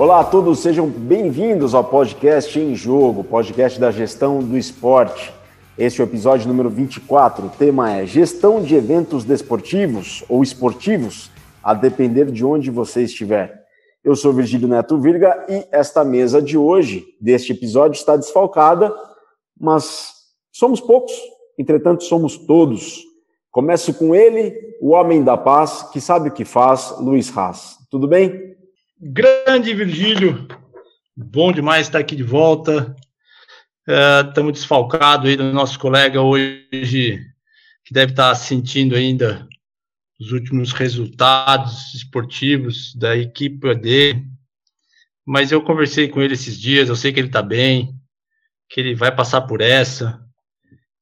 Olá a todos, sejam bem-vindos ao podcast Em Jogo, podcast da gestão do esporte. Este é o episódio número 24. O tema é Gestão de Eventos Desportivos ou Esportivos, a depender de onde você estiver. Eu sou Virgílio Neto Virga e esta mesa de hoje, deste episódio, está desfalcada, mas somos poucos, entretanto somos todos. Começo com ele, o homem da paz, que sabe o que faz, Luiz Haas. Tudo bem? Grande Virgílio, bom demais estar aqui de volta. Estamos é, desfalcados aí do nosso colega hoje, que deve estar sentindo ainda os últimos resultados esportivos da equipe dele. Mas eu conversei com ele esses dias, eu sei que ele está bem, que ele vai passar por essa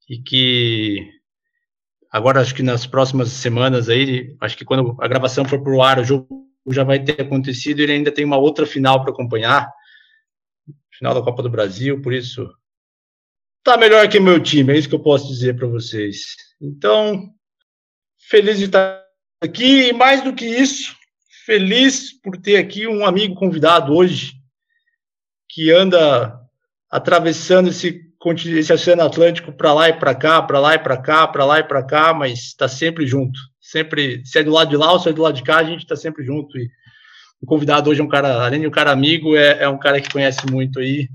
e que agora acho que nas próximas semanas aí, acho que quando a gravação for para o ar, o jogo já vai ter acontecido, ele ainda tem uma outra final para acompanhar, final da Copa do Brasil, por isso tá melhor que meu time, é isso que eu posso dizer para vocês. Então, feliz de estar aqui e mais do que isso, feliz por ter aqui um amigo convidado hoje que anda atravessando esse esse oceano Atlântico para lá e para cá, para lá e para cá, para lá e para cá, mas está sempre junto sempre, se é do lado de lá ou se é do lado de cá, a gente está sempre junto. E o convidado hoje é um cara, além de um cara amigo, é, é um cara que conhece muito aí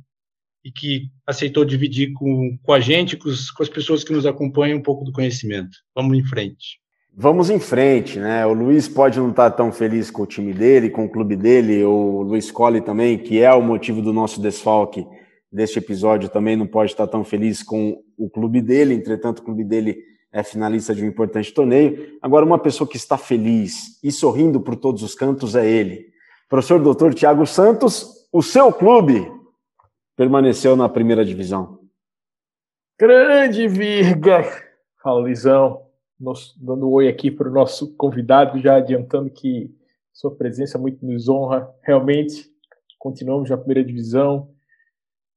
e que aceitou dividir com, com a gente, com, os, com as pessoas que nos acompanham, um pouco do conhecimento. Vamos em frente. Vamos em frente, né? O Luiz pode não estar tão feliz com o time dele, com o clube dele, o Luiz Colli também, que é o motivo do nosso desfalque deste episódio, também não pode estar tão feliz com o clube dele, entretanto, o clube dele é finalista de um importante torneio. Agora, uma pessoa que está feliz e sorrindo por todos os cantos é ele. Professor doutor Tiago Santos, o seu clube permaneceu na primeira divisão. Grande Virga! Fala, Luizão. dando um oi aqui para o nosso convidado, já adiantando que sua presença muito nos honra. Realmente, continuamos na primeira divisão.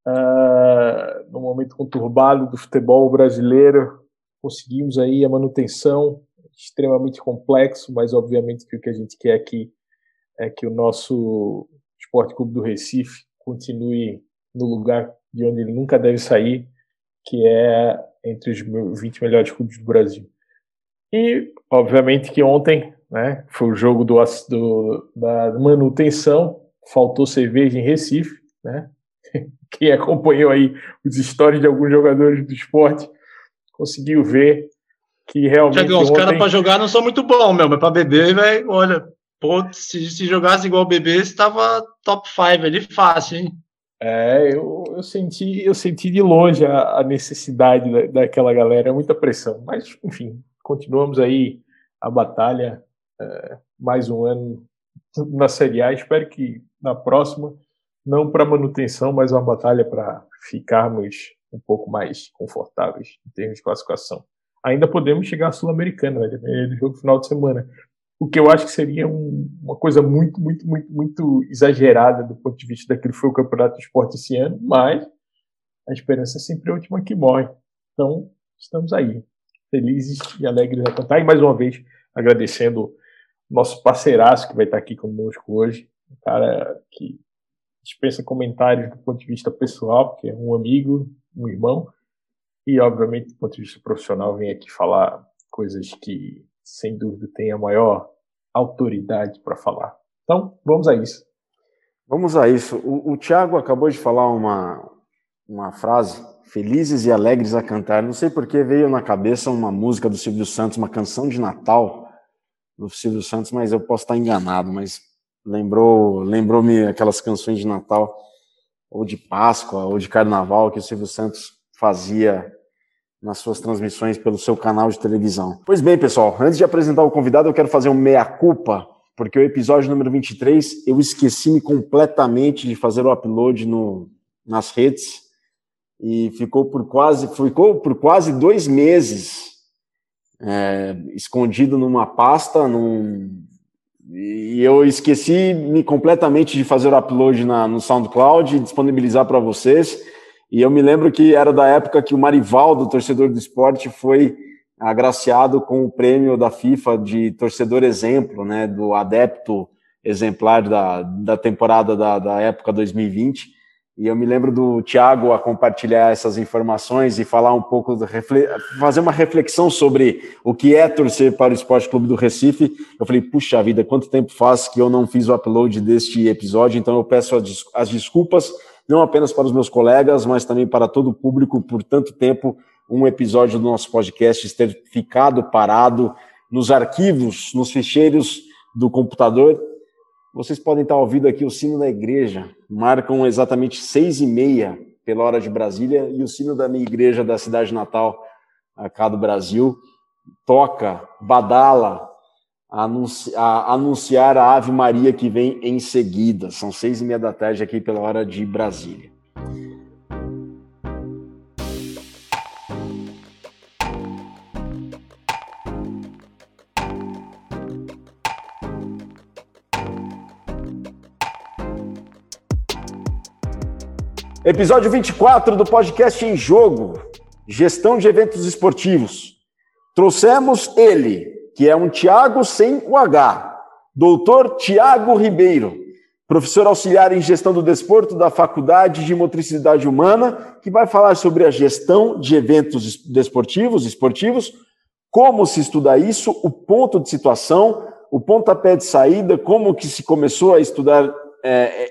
Uh, no momento conturbado do futebol brasileiro, conseguimos aí a manutenção extremamente complexo, mas obviamente que o que a gente quer aqui é que o nosso Esporte Clube do Recife continue no lugar de onde ele nunca deve sair, que é entre os 20 melhores clubes do Brasil. E, obviamente, que ontem né, foi o jogo do, do, da manutenção, faltou cerveja em Recife. Né? Quem acompanhou aí os histórias de alguns jogadores do esporte conseguiu ver que realmente. Tiagão, os caras para jogar não são muito bons, meu, mas para beber, velho, olha, pô, se, se jogasse igual beber, estava top 5 ali fácil, hein? É, eu, eu senti eu senti de longe a, a necessidade da, daquela galera, muita pressão. Mas, enfim, continuamos aí a batalha, é, mais um ano na Série A. Espero que na próxima, não para manutenção, mas uma batalha para ficarmos um pouco mais confortáveis em termos de classificação. Ainda podemos chegar à Sul-Americana, né, do jogo final de semana. O que eu acho que seria um, uma coisa muito, muito, muito, muito exagerada do ponto de vista daquilo que foi o Campeonato de Esporte esse ano, mas a esperança é sempre a última que morre. Então, estamos aí, felizes e alegres a cantar. E mais uma vez, agradecendo nosso parceiraço que vai estar aqui conosco hoje, um cara que dispensa comentários do ponto de vista pessoal, porque é um amigo, um irmão, e obviamente do ponto de vista profissional vem aqui falar coisas que sem dúvida tem a maior autoridade para falar. Então, vamos a isso. Vamos a isso. O, o Tiago acabou de falar uma, uma frase, felizes e alegres a cantar. Não sei porque veio na cabeça uma música do Silvio Santos, uma canção de Natal do Silvio Santos, mas eu posso estar enganado, mas lembrou lembrou-me aquelas canções de Natal ou de Páscoa ou de Carnaval que o Silvio Santos fazia nas suas transmissões pelo seu canal de televisão. Pois bem, pessoal, antes de apresentar o convidado, eu quero fazer um meia-culpa, porque o episódio número 23 eu esqueci-me completamente de fazer o upload no, nas redes e ficou por quase, ficou por quase dois meses é, escondido numa pasta, num, e eu esqueci-me completamente de fazer o upload na, no SoundCloud e disponibilizar para vocês. E eu me lembro que era da época que o Marivaldo, torcedor do esporte, foi agraciado com o prêmio da FIFA de torcedor exemplo, né, do adepto exemplar da, da temporada da, da época 2020. E eu me lembro do Thiago a compartilhar essas informações e falar um pouco, fazer uma reflexão sobre o que é torcer para o Esporte Clube do Recife. Eu falei, puxa vida, quanto tempo faz que eu não fiz o upload deste episódio, então eu peço as desculpas, não apenas para os meus colegas, mas também para todo o público por tanto tempo um episódio do nosso podcast ter ficado parado nos arquivos, nos ficheiros do computador vocês podem estar ouvindo aqui o sino da igreja. Marcam exatamente seis e meia pela hora de Brasília e o sino da minha igreja da cidade natal, cá do Brasil, toca, badala, a anunciar a Ave Maria que vem em seguida. São seis e meia da tarde aqui pela hora de Brasília. Episódio 24 do podcast Em Jogo, Gestão de Eventos Esportivos. Trouxemos ele, que é um Tiago sem o H, doutor Tiago Ribeiro, professor auxiliar em gestão do desporto da Faculdade de Motricidade Humana, que vai falar sobre a gestão de eventos desportivos, esportivos, como se estuda isso, o ponto de situação, o pontapé de saída, como que se começou a estudar é,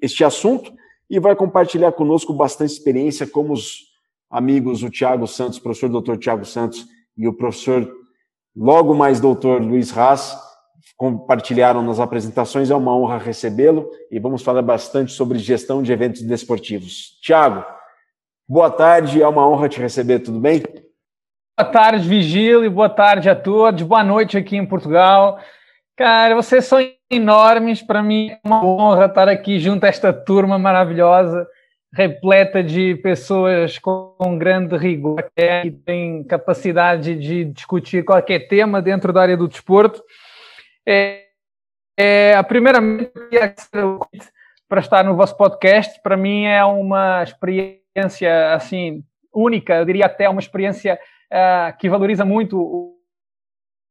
este assunto e vai compartilhar conosco bastante experiência, como os amigos, o Tiago Santos, professor doutor Tiago Santos e o professor, logo mais doutor Luiz Haas, compartilharam nas apresentações. É uma honra recebê-lo e vamos falar bastante sobre gestão de eventos desportivos. Tiago, boa tarde, é uma honra te receber, tudo bem? Boa tarde, Vigílio, boa tarde a todos, boa noite aqui em Portugal. Cara, vocês são enormes. Para mim é uma honra estar aqui junto a esta turma maravilhosa, repleta de pessoas com grande rigor e têm capacidade de discutir qualquer tema dentro da área do desporto. É, é, a primeiramente, para estar no vosso podcast, para mim é uma experiência assim única, eu diria até uma experiência uh, que valoriza muito o,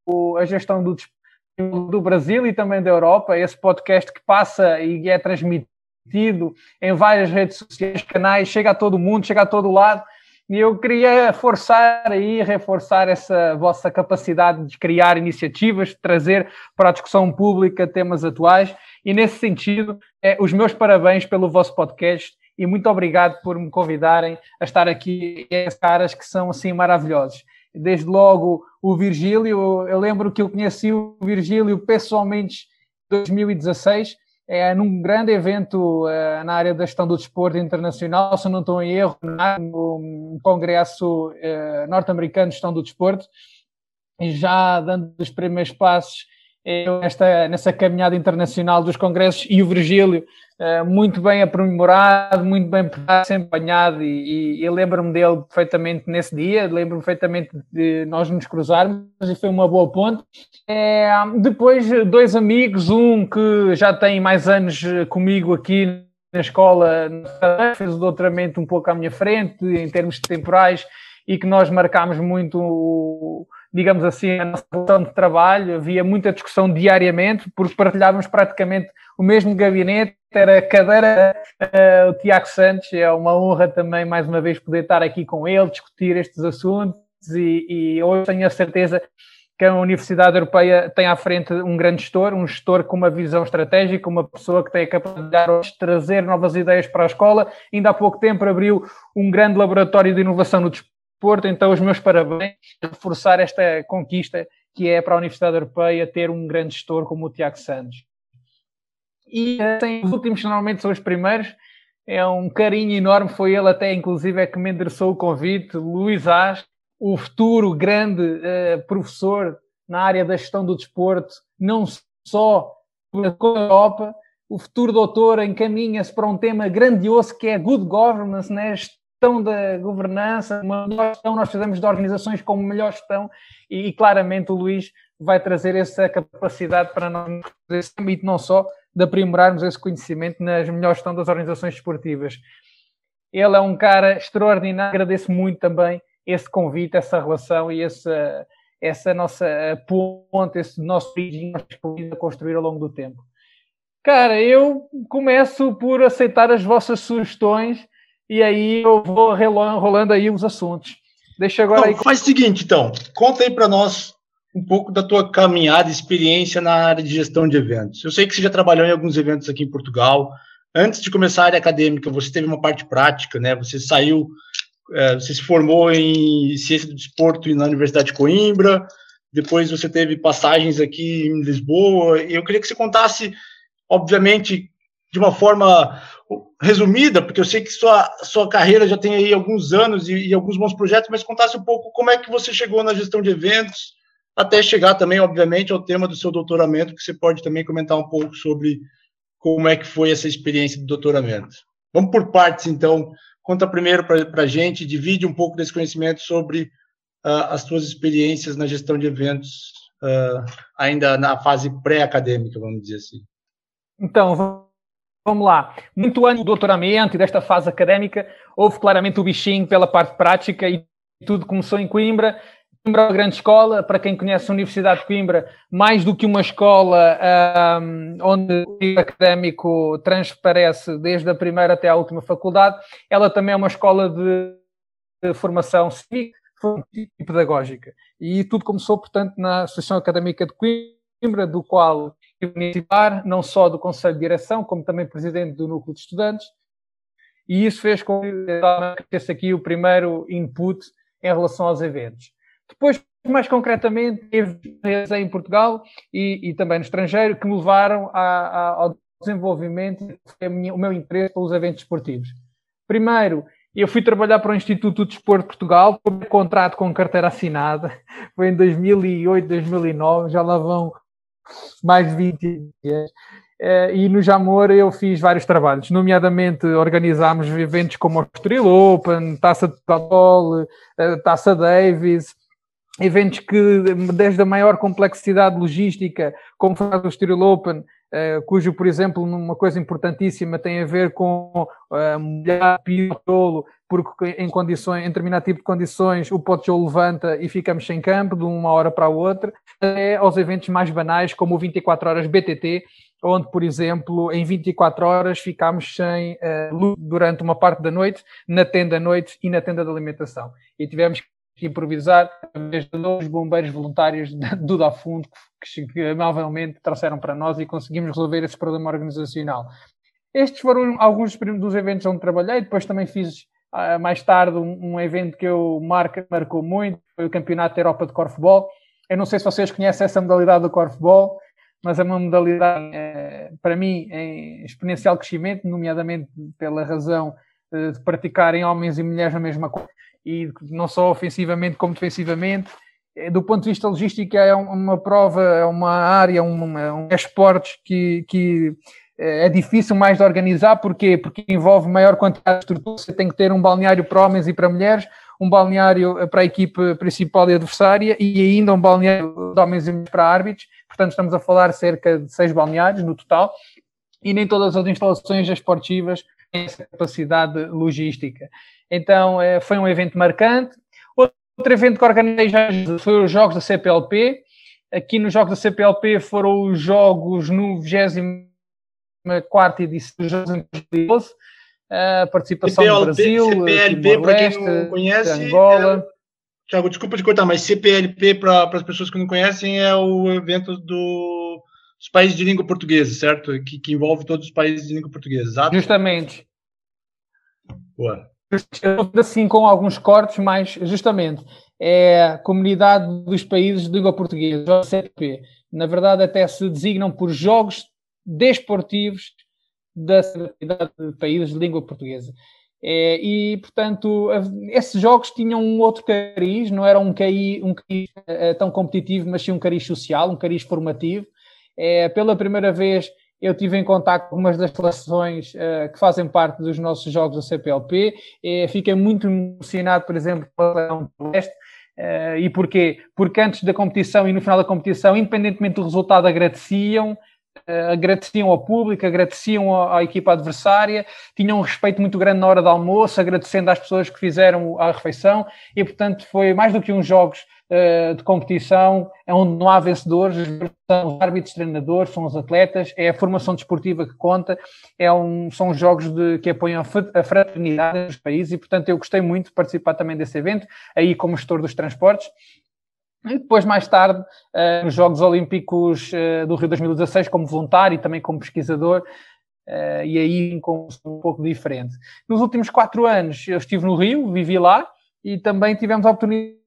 o, a gestão do desporto do Brasil e também da Europa, esse podcast que passa e é transmitido em várias redes sociais, canais, chega a todo mundo, chega a todo lado. E eu queria forçar aí, reforçar essa vossa capacidade de criar iniciativas, de trazer para a discussão pública temas atuais. E nesse sentido, é, os meus parabéns pelo vosso podcast e muito obrigado por me convidarem a estar aqui. Esses caras que são assim maravilhosos desde logo o Virgílio. Eu lembro que eu conheci o Virgílio pessoalmente em 2016, é, num grande evento é, na área da gestão do desporto internacional, se não estou em erro, no Congresso é, Norte-Americano de Gestão do Desporto, e já dando os primeiros passos eu, nessa caminhada internacional dos congressos, e o Virgílio eh, muito bem aprimorado, muito bem desempenhado e, e eu lembro-me dele perfeitamente nesse dia, lembro-me perfeitamente de nós nos cruzarmos e foi uma boa ponte. É, depois, dois amigos, um que já tem mais anos comigo aqui na escola, fez o doutoramento um pouco à minha frente, em termos temporais, e que nós marcámos muito digamos assim, a nossa relação de trabalho, havia muita discussão diariamente, porque partilhávamos praticamente o mesmo gabinete, era cadeira uh, o Tiago Santos, é uma honra também mais uma vez poder estar aqui com ele, discutir estes assuntos e, e hoje tenho a certeza que a Universidade Europeia tem à frente um grande gestor, um gestor com uma visão estratégica, uma pessoa que tem a capacidade de trazer novas ideias para a escola. Ainda há pouco tempo abriu um grande laboratório de inovação no desporto, então os meus parabéns reforçar esta conquista que é para a Universidade Europeia ter um grande gestor como o Tiago Santos e tem os últimos normalmente são os primeiros. É um carinho enorme, foi ele até inclusive é que me endereçou o convite, Luís Ás, o futuro grande uh, professor na área da gestão do desporto, não só com a Europa, o futuro doutor encaminha-se para um tema grandioso que é good governance, né? Gestão da governança, uma melhor gestão, nós fazemos de organizações com melhor gestão e, e claramente o Luís vai trazer essa capacidade para nós nesse âmbito, não só de aprimorarmos esse conhecimento nas melhores gestão das organizações esportivas. Ele é um cara extraordinário, agradeço muito também esse convite, essa relação e essa, essa nossa ponte, esse nosso origem a construir ao longo do tempo. Cara, eu começo por aceitar as vossas sugestões e aí eu vou rolando aí os assuntos. Deixa agora Não, aí. Faz o seguinte, então, conta aí para nós um pouco da tua caminhada, experiência na área de gestão de eventos. Eu sei que você já trabalhou em alguns eventos aqui em Portugal. Antes de começar a área acadêmica, você teve uma parte prática, né? Você saiu, é, você se formou em ciência do desporto na Universidade de Coimbra. Depois você teve passagens aqui em Lisboa. E eu queria que você contasse, obviamente, de uma forma resumida, porque eu sei que sua, sua carreira já tem aí alguns anos e, e alguns bons projetos, mas contasse um pouco como é que você chegou na gestão de eventos, até chegar também, obviamente, ao tema do seu doutoramento, que você pode também comentar um pouco sobre como é que foi essa experiência do doutoramento. Vamos por partes, então. Conta primeiro para a gente, divide um pouco desse conhecimento sobre uh, as suas experiências na gestão de eventos, uh, ainda na fase pré-acadêmica, vamos dizer assim. Então, vamos lá. Muito antes do doutoramento e desta fase académica, houve claramente o bichinho pela parte prática e tudo começou em Coimbra. Coimbra é uma grande escola, para quem conhece a Universidade de Coimbra, mais do que uma escola um, onde o académico transparece desde a primeira até a última faculdade, ela também é uma escola de, de formação cívica e pedagógica. E tudo começou, portanto, na Associação Académica de Coimbra, do qual eu participar, não só do Conselho de Direção, como também presidente do Núcleo de Estudantes, e isso fez com que tivesse aqui o primeiro input em relação aos eventos. Depois, mais concretamente, teve em Portugal e, e, também no estrangeiro que me levaram a, a, ao desenvolvimento minha, o meu interesse pelos eventos esportivos. Primeiro, eu fui trabalhar para o Instituto de Desporto de Portugal, com contrato com carteira assinada, foi em 2008, 2009, já lá vão mais de 20 dias. Uh, e no Jamor eu fiz vários trabalhos, nomeadamente organizámos eventos como o Estoril Open, Taça de Portugal, uh, Taça Davis, eventos que, desde a maior complexidade logística, como foi o Estoril Open, cujo, por exemplo, uma coisa importantíssima tem a ver com uh, molhar o porque em condições, em determinado tipo de condições, o potjolo levanta e ficamos sem campo de uma hora para a outra, até aos eventos mais banais, como o 24 horas BTT, onde, por exemplo, em 24 horas ficámos sem uh, luz durante uma parte da noite, na tenda à noite e na tenda de alimentação. E tivemos que improvisar, desde dois bombeiros voluntários do Dafundo que, que amavelmente trouxeram para nós e conseguimos resolver esse problema organizacional. Estes foram alguns dos eventos onde trabalhei, depois também fiz uh, mais tarde um, um, evento que eu marca, marcou muito, foi o Campeonato da Europa de Corfball. Eu não sei se vocês conhecem essa modalidade do Corfball, mas é uma modalidade, é, para mim, em exponencial crescimento, nomeadamente pela razão eh, de praticarem homens e mulheres a mesma coisa e não só ofensivamente como defensivamente. Eh, do ponto de vista logístico, é uma prova, é uma área, um, um esportes que, que eh, é difícil mais de organizar, porquê? Porque envolve maior quantidade de estrutura, você tem que ter um balneário para homens e para mulheres, um balneário para a equipe principal e adversária e ainda um balneário de homens e mulheres para árbitros, portanto estamos a falar cerca de seis balneários no total, e nem todas as instalações esportivas essa capacidade logística. Então eh, foi um evento marcante. Outro evento que organizei já foi os Jogos da CPLP. Aqui nos Jogos da CPLP foram os Jogos no 24 edição dos Jogos em 2012. A participação CPLP, do Brasil, CPLP, para quem não conhece, Angola. É... Tiago, desculpa te cortar, mas CPLP, para as pessoas que não conhecem, é o evento do, dos países de língua portuguesa, certo? Que, que envolve todos os países de língua portuguesa, exato? Justamente. Boa assim com alguns cortes, mas justamente é a comunidade dos países de língua portuguesa, CP. Na verdade, até se designam por jogos desportivos da comunidade de países de língua portuguesa. É, e, portanto, esses jogos tinham um outro cariz, não era um cariz, um cariz uh, tão competitivo, mas sim um cariz social, um cariz formativo. É, pela primeira vez eu tive em contato com algumas das seleções uh, que fazem parte dos nossos jogos da CPLP. E fiquei muito emocionado, por exemplo, pela Leste. Uh, e porquê? Porque antes da competição e no final da competição, independentemente do resultado, agradeciam uh, agradeciam ao público, agradeciam à, à, equipa adversária, tinham um respeito muito grande na hora do almoço, agradecendo às pessoas que fizeram a refeição, e portanto foi mais do que uns jogos uh, de competição, é onde não há vencedores, são os árbitros treinadores, são os atletas, é a formação desportiva que conta, é um, são os jogos de, que apoiam a fraternidade nos países, e portanto eu gostei muito de participar também desse evento, aí como gestor dos transportes, e depois, mais tarde, uh, nos Jogos Olímpicos uh, do Rio 2016, como voluntário e também como pesquisador, e aí com um pouco diferente. Nos últimos quatro anos, eu estive no Rio, vivi lá, e também tivemos a oportunidade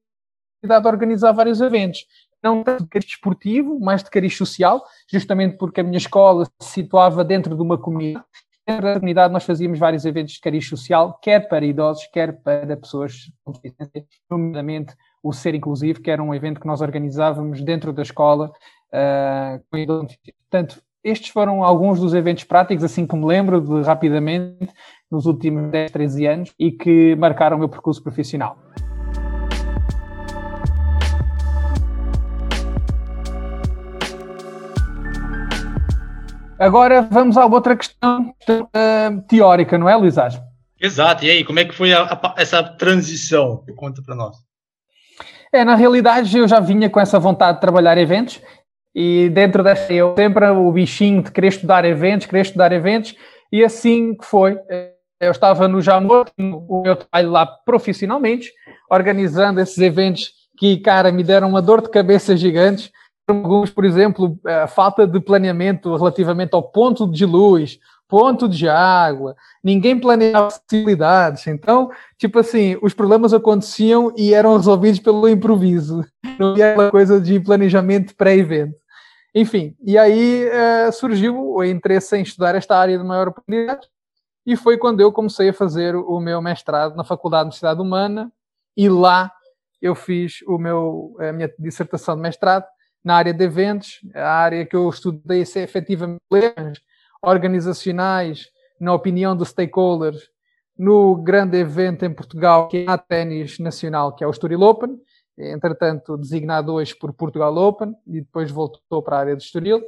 de organizar vários eventos. Não tanto de cariz esportivo, mas de cariz social, justamente porque a minha escola se situava dentro de uma comunidade. Dentro da comunidade nós fazíamos vários eventos de cariz social, quer para idosos, quer para pessoas com deficiência, nomeadamente o Ser Inclusivo, que era um evento que nós organizávamos dentro da escola. Uh, portanto, estes foram alguns dos eventos práticos, assim que me lembro de rapidamente, nos últimos 10, 13 anos e que marcaram o meu percurso profissional. Agora vamos à outra questão uh, teórica, não é, Luís Exato. E aí, como é que foi a, a, essa transição? Conta para nós. É, na realidade eu já vinha com essa vontade de trabalhar eventos e dentro dessa eu sempre o bichinho de querer estudar eventos, querer estudar eventos e assim que foi. Eu estava no Jamor, o meu trabalho lá profissionalmente, organizando esses eventos que, cara, me deram uma dor de cabeça gigante. Alguns, por exemplo, a falta de planeamento relativamente ao ponto de luz, ponto de água, ninguém planeava facilidades. Então, tipo assim, os problemas aconteciam e eram resolvidos pelo improviso. Não havia aquela coisa de planejamento pré-evento. Enfim, e aí uh, surgiu o interesse em estudar esta área de maior oportunidade e foi quando eu comecei a fazer o meu mestrado na Faculdade de Universidade Humana e lá eu fiz o meu, a minha dissertação de mestrado na área de eventos, a área que eu estudei é efetivamente organizacionais, na opinião dos stakeholders, no grande evento em Portugal, que é a ténis nacional, que é o Estoril Open, entretanto designado hoje por Portugal Open, e depois voltou para a área de Estoril.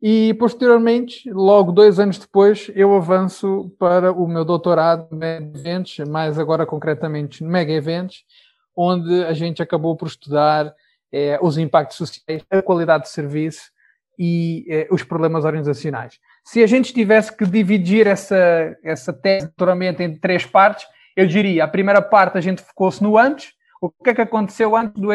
E posteriormente, logo dois anos depois, eu avanço para o meu doutorado em eventos, mais agora concretamente mega eventos, onde a gente acabou por estudar eh, os impactos sociais, a qualidade de serviço e eh, os problemas organizacionais. Se a gente tivesse que dividir essa, essa tese doutoramento em três partes, eu diria, a primeira parte a gente focou-se no antes, o que é que aconteceu antes do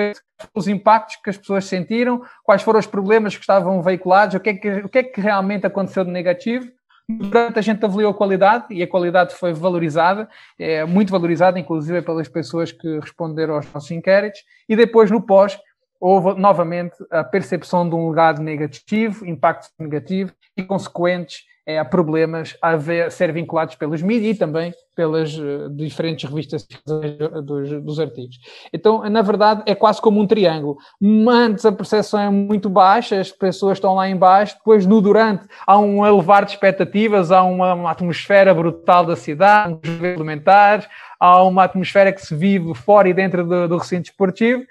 os impactos que as pessoas sentiram, quais foram os problemas que estavam veiculados, o que é que, o que, é que realmente aconteceu de negativo. Durante a gente avaliou a qualidade e a qualidade foi valorizada, é, muito valorizada, inclusive pelas pessoas que responderam aos nossos inquéritos, e depois no pós houve novamente a percepção de um legado negativo, impactos negativos e consequentes é, a problemas a, ver, a ser vinculados pelos mídias e também pelas uh, diferentes revistas dos, dos, artigos. Então, na verdade, é quase como um triângulo. Antes a percepção é muito baixa, as pessoas estão lá embaixo, depois no durante há um elevar de expectativas, há uma, uma atmosfera brutal da cidade, elementares, há uma atmosfera que se vive fora e dentro do, do recinto esportivo,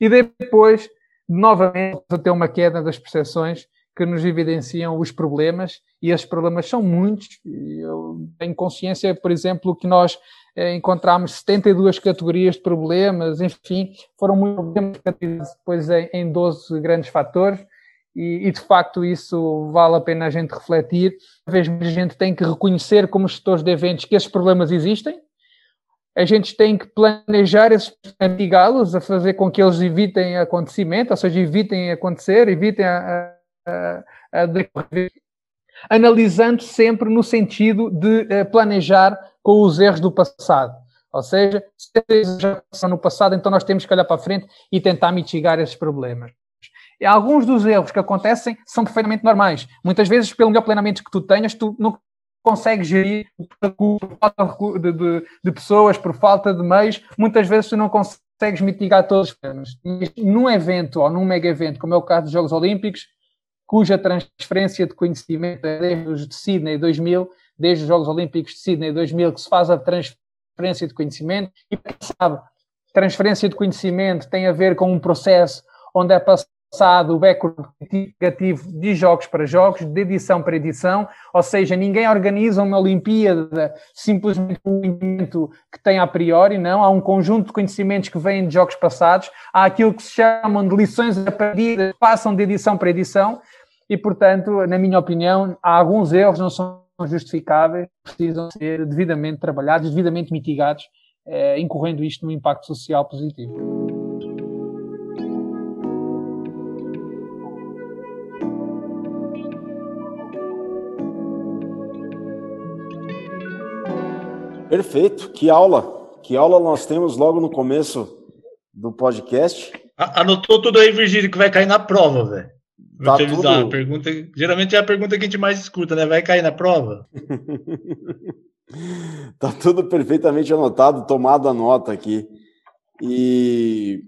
e depois, novamente, a ter uma queda das percepções que nos evidenciam os problemas, e esses problemas são muitos. Eu tenho consciência, por exemplo, que nós eh, encontramos 72 categorias de problemas, enfim, foram muitos problemas depois em, em 12 grandes fatores, e, e, de facto isso vale a pena a gente refletir. Às vezes a gente tem que reconhecer como gestores de eventos que esses problemas existem, a gente tem que planejar esses mitigá-los, a fazer com que eles evitem acontecimento, ou seja, evitem acontecer, evitem a, a, a decorrer, analisando sempre no sentido de eh, planejar com os erros do passado. Ou seja, se já passaram no passado, então nós temos que olhar para a frente e tentar mitigar esses problemas. Alguns dos erros que acontecem são perfeitamente normais. Muitas vezes, pelo melhor planeamento que tu tenhas, tu não consegues gerir por falta de, de, de, pessoas, por falta de meios, muitas vezes tu não consegues mitigar todos os problemas. Num evento ou num mega evento, como é o caso dos Jogos Olímpicos, cuja transferência de conhecimento é desde os de Sydney 2000, desde os Jogos Olímpicos de Sydney 2000, que se faz a transferência de conhecimento, e sabe, transferência de conhecimento tem a ver com um processo onde é passado passado o background negativo de jogos para jogos, de edição para edição, ou seja, ninguém organiza uma Olimpíada simplesmente um evento que tem a priori, não. Há um conjunto de conhecimentos que vêm de jogos passados, há aquilo que se chamam de lições aprendidas, passam de edição para edição, e portanto, na minha opinião, há alguns erros não são justificáveis, precisam ser devidamente trabalhados, devidamente mitigados, eh, incorrendo isto num impacto social positivo. Perfeito. Que aula. Que aula nós temos logo no começo do podcast. Anotou tudo aí, Virgílio, que vai cair na prova, velho. Vou tá te avisar. Tudo... Pergunta, geralmente é a pergunta que a gente mais escuta, né? Vai cair na prova? tá tudo perfeitamente anotado, tomado a nota aqui. E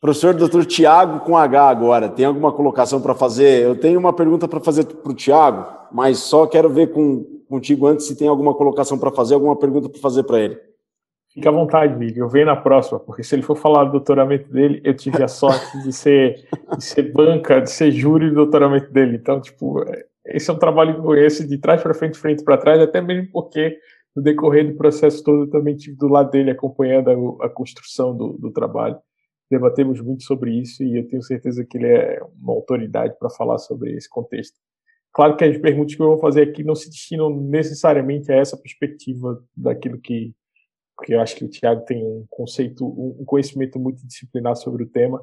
professor doutor Tiago com H agora, tem alguma colocação para fazer? Eu tenho uma pergunta para fazer para o Tiago, mas só quero ver com contigo antes se tem alguma colocação para fazer, alguma pergunta para fazer para ele. Fica à vontade, Miguel. Eu venho na próxima, porque se ele for falar do doutoramento dele, eu tive a sorte de ser, de ser banca, de ser júri do doutoramento dele. Então, tipo, esse é um trabalho que eu conheço de trás para frente, frente para trás, até mesmo porque no decorrer do processo todo eu também tive do lado dele acompanhando a, a construção do, do trabalho. Debatemos muito sobre isso e eu tenho certeza que ele é uma autoridade para falar sobre esse contexto. Claro que as perguntas que eu vou fazer aqui não se destinam necessariamente a essa perspectiva daquilo que, que eu acho que o Tiago tem um conceito, um conhecimento multidisciplinar sobre o tema,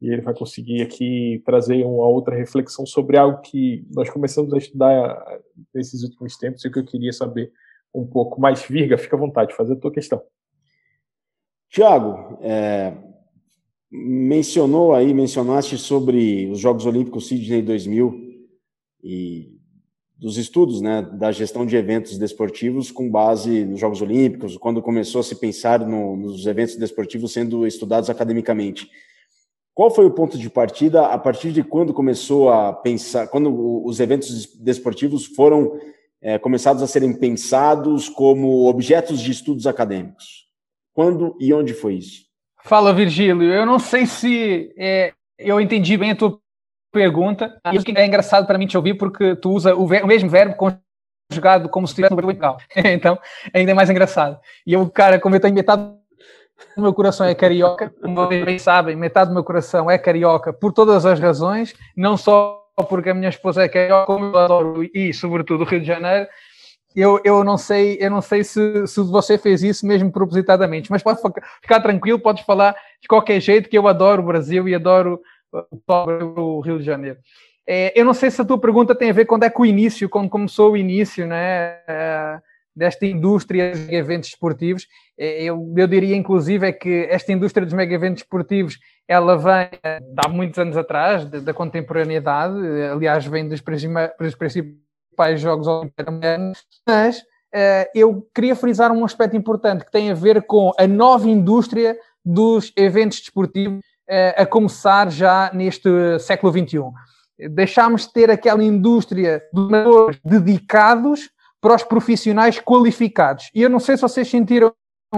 e ele vai conseguir aqui trazer uma outra reflexão sobre algo que nós começamos a estudar nesses últimos tempos e que eu queria saber um pouco mais. Virga, fica à vontade, fazer a tua questão. Tiago, é, mencionou aí, mencionaste sobre os Jogos Olímpicos Sydney 2000, e dos estudos né, da gestão de eventos desportivos com base nos Jogos Olímpicos, quando começou a se pensar no, nos eventos desportivos sendo estudados academicamente. Qual foi o ponto de partida? A partir de quando começou a pensar, quando os eventos desportivos foram é, começados a serem pensados como objetos de estudos acadêmicos? Quando e onde foi isso? Fala, Virgílio. Eu não sei se é, eu entendi bem a tua pergunta. E isso é engraçado para mim te ouvir porque tu usa o, ver, o mesmo verbo conjugado como se estivesse no verbo legal. então, ainda é mais engraçado. E eu, cara, como eu tenho metade do meu coração é carioca, como vocês bem sabem, metade do meu coração é carioca por todas as razões, não só porque a minha esposa é carioca, como eu adoro e, sobretudo, o Rio de Janeiro. Eu, eu não sei, eu não sei se, se você fez isso mesmo propositadamente, mas pode ficar tranquilo, podes falar de qualquer jeito que eu adoro o Brasil e adoro o Rio de Janeiro. É, eu não sei se a tua pergunta tem a ver quando é que o início, quando começou o início, né, é, desta indústria de eventos esportivos. É, eu, eu diria, inclusive, é que esta indústria dos mega eventos esportivos, ela vem é, há muitos anos atrás, da contemporaneidade, aliás, vem dos, dos principais Jogos Olímpicos, mas uh, eu queria frisar um aspecto importante que tem a ver com a nova indústria dos eventos desportivos a começar já neste século XXI. Deixámos de ter aquela indústria de dedicados para os profissionais qualificados. E eu não sei se vocês sentiram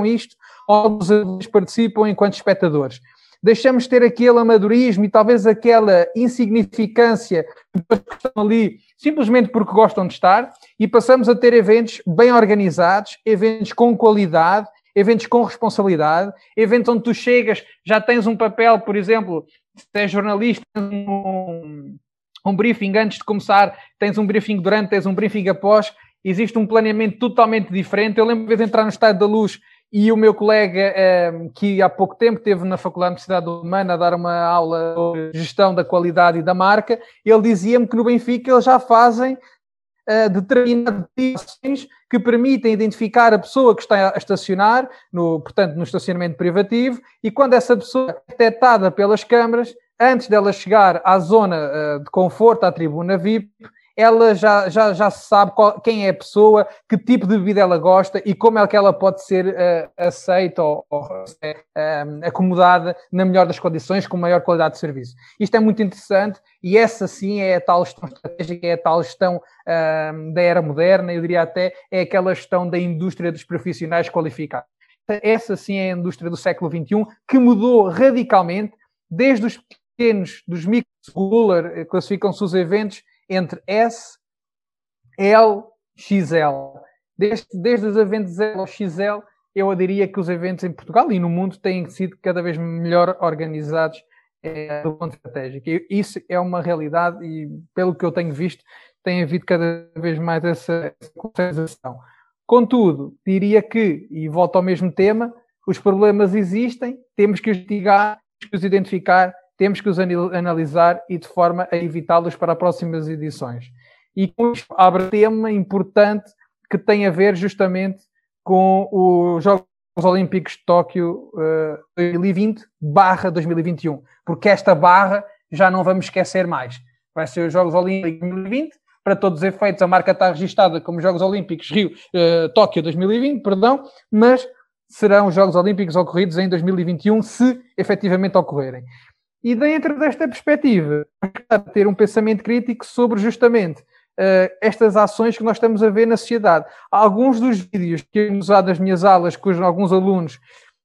isto ou os participam enquanto espectadores. Deixamos de ter aquele amadorismo e talvez aquela insignificância que estão ali simplesmente porque gostam de estar e passamos a ter eventos bem organizados, eventos com qualidade, eventos com responsabilidade, eventos onde tu chegas, já tens um papel, por exemplo, se és jornalista, um, um briefing antes de começar, tens um briefing durante, tens um briefing após, existe um planeamento totalmente diferente. Eu lembro de entrar no Estado da Luz e o meu colega, eh, que há pouco tempo esteve na Faculdade de Universidade Humana a dar uma aula de gestão da qualidade e da marca, ele dizia-me que no Benfica eles já fazem uh, determinadas ações que permitem identificar a pessoa que está a estacionar, no, portanto, no estacionamento privativo, e quando essa pessoa é detectada pelas câmaras, antes dela chegar à zona uh, de conforto, à tribuna VIP, ela já, já, já sabe qual, quem é a pessoa, que tipo de bebida ela gosta e como é que ela pode ser uh, aceita ou, ou uh, acomodada na melhor das condições, com maior qualidade de serviço. Isto é muito interessante e essa sim é a tal gestão estratégica, é a tal gestão uh, da era moderna, eu diria até é aquela gestão da indústria dos profissionais qualificados. Essa sim é a indústria do século XXI que mudou radicalmente desde os pequenos, dos micros ruler, classificam-se os eventos entre S, L, XL. Desde, desde os eventos L ao XL, eu diria que os eventos em Portugal e no mundo têm sido cada vez melhor organizados é, do ponto estratégico. E isso é uma realidade e, pelo que eu tenho visto, tem havido cada vez mais essa, essa Contudo, diria que, e volto ao mesmo tema, os problemas existem, temos que os investigar, temos que os identificar, temos que os analisar e de forma a evitá-los para próximas edições. E com isto abre tema importante que tem a ver justamente com os Jogos Olímpicos de Tóquio uh, 2020 barra 2021, porque esta barra já não vamos esquecer mais. Vai ser os Jogos Olímpicos 2020, para todos os efeitos, a marca está registada como Jogos Olímpicos Rio, uh, Tóquio 2020, perdão, mas serão os Jogos Olímpicos ocorridos em 2021, se efetivamente ocorrerem. E dentro desta perspectiva, ter um pensamento crítico sobre justamente uh, estas ações que nós estamos a ver na sociedade. Alguns dos vídeos que eu usado nas minhas aulas com alguns alunos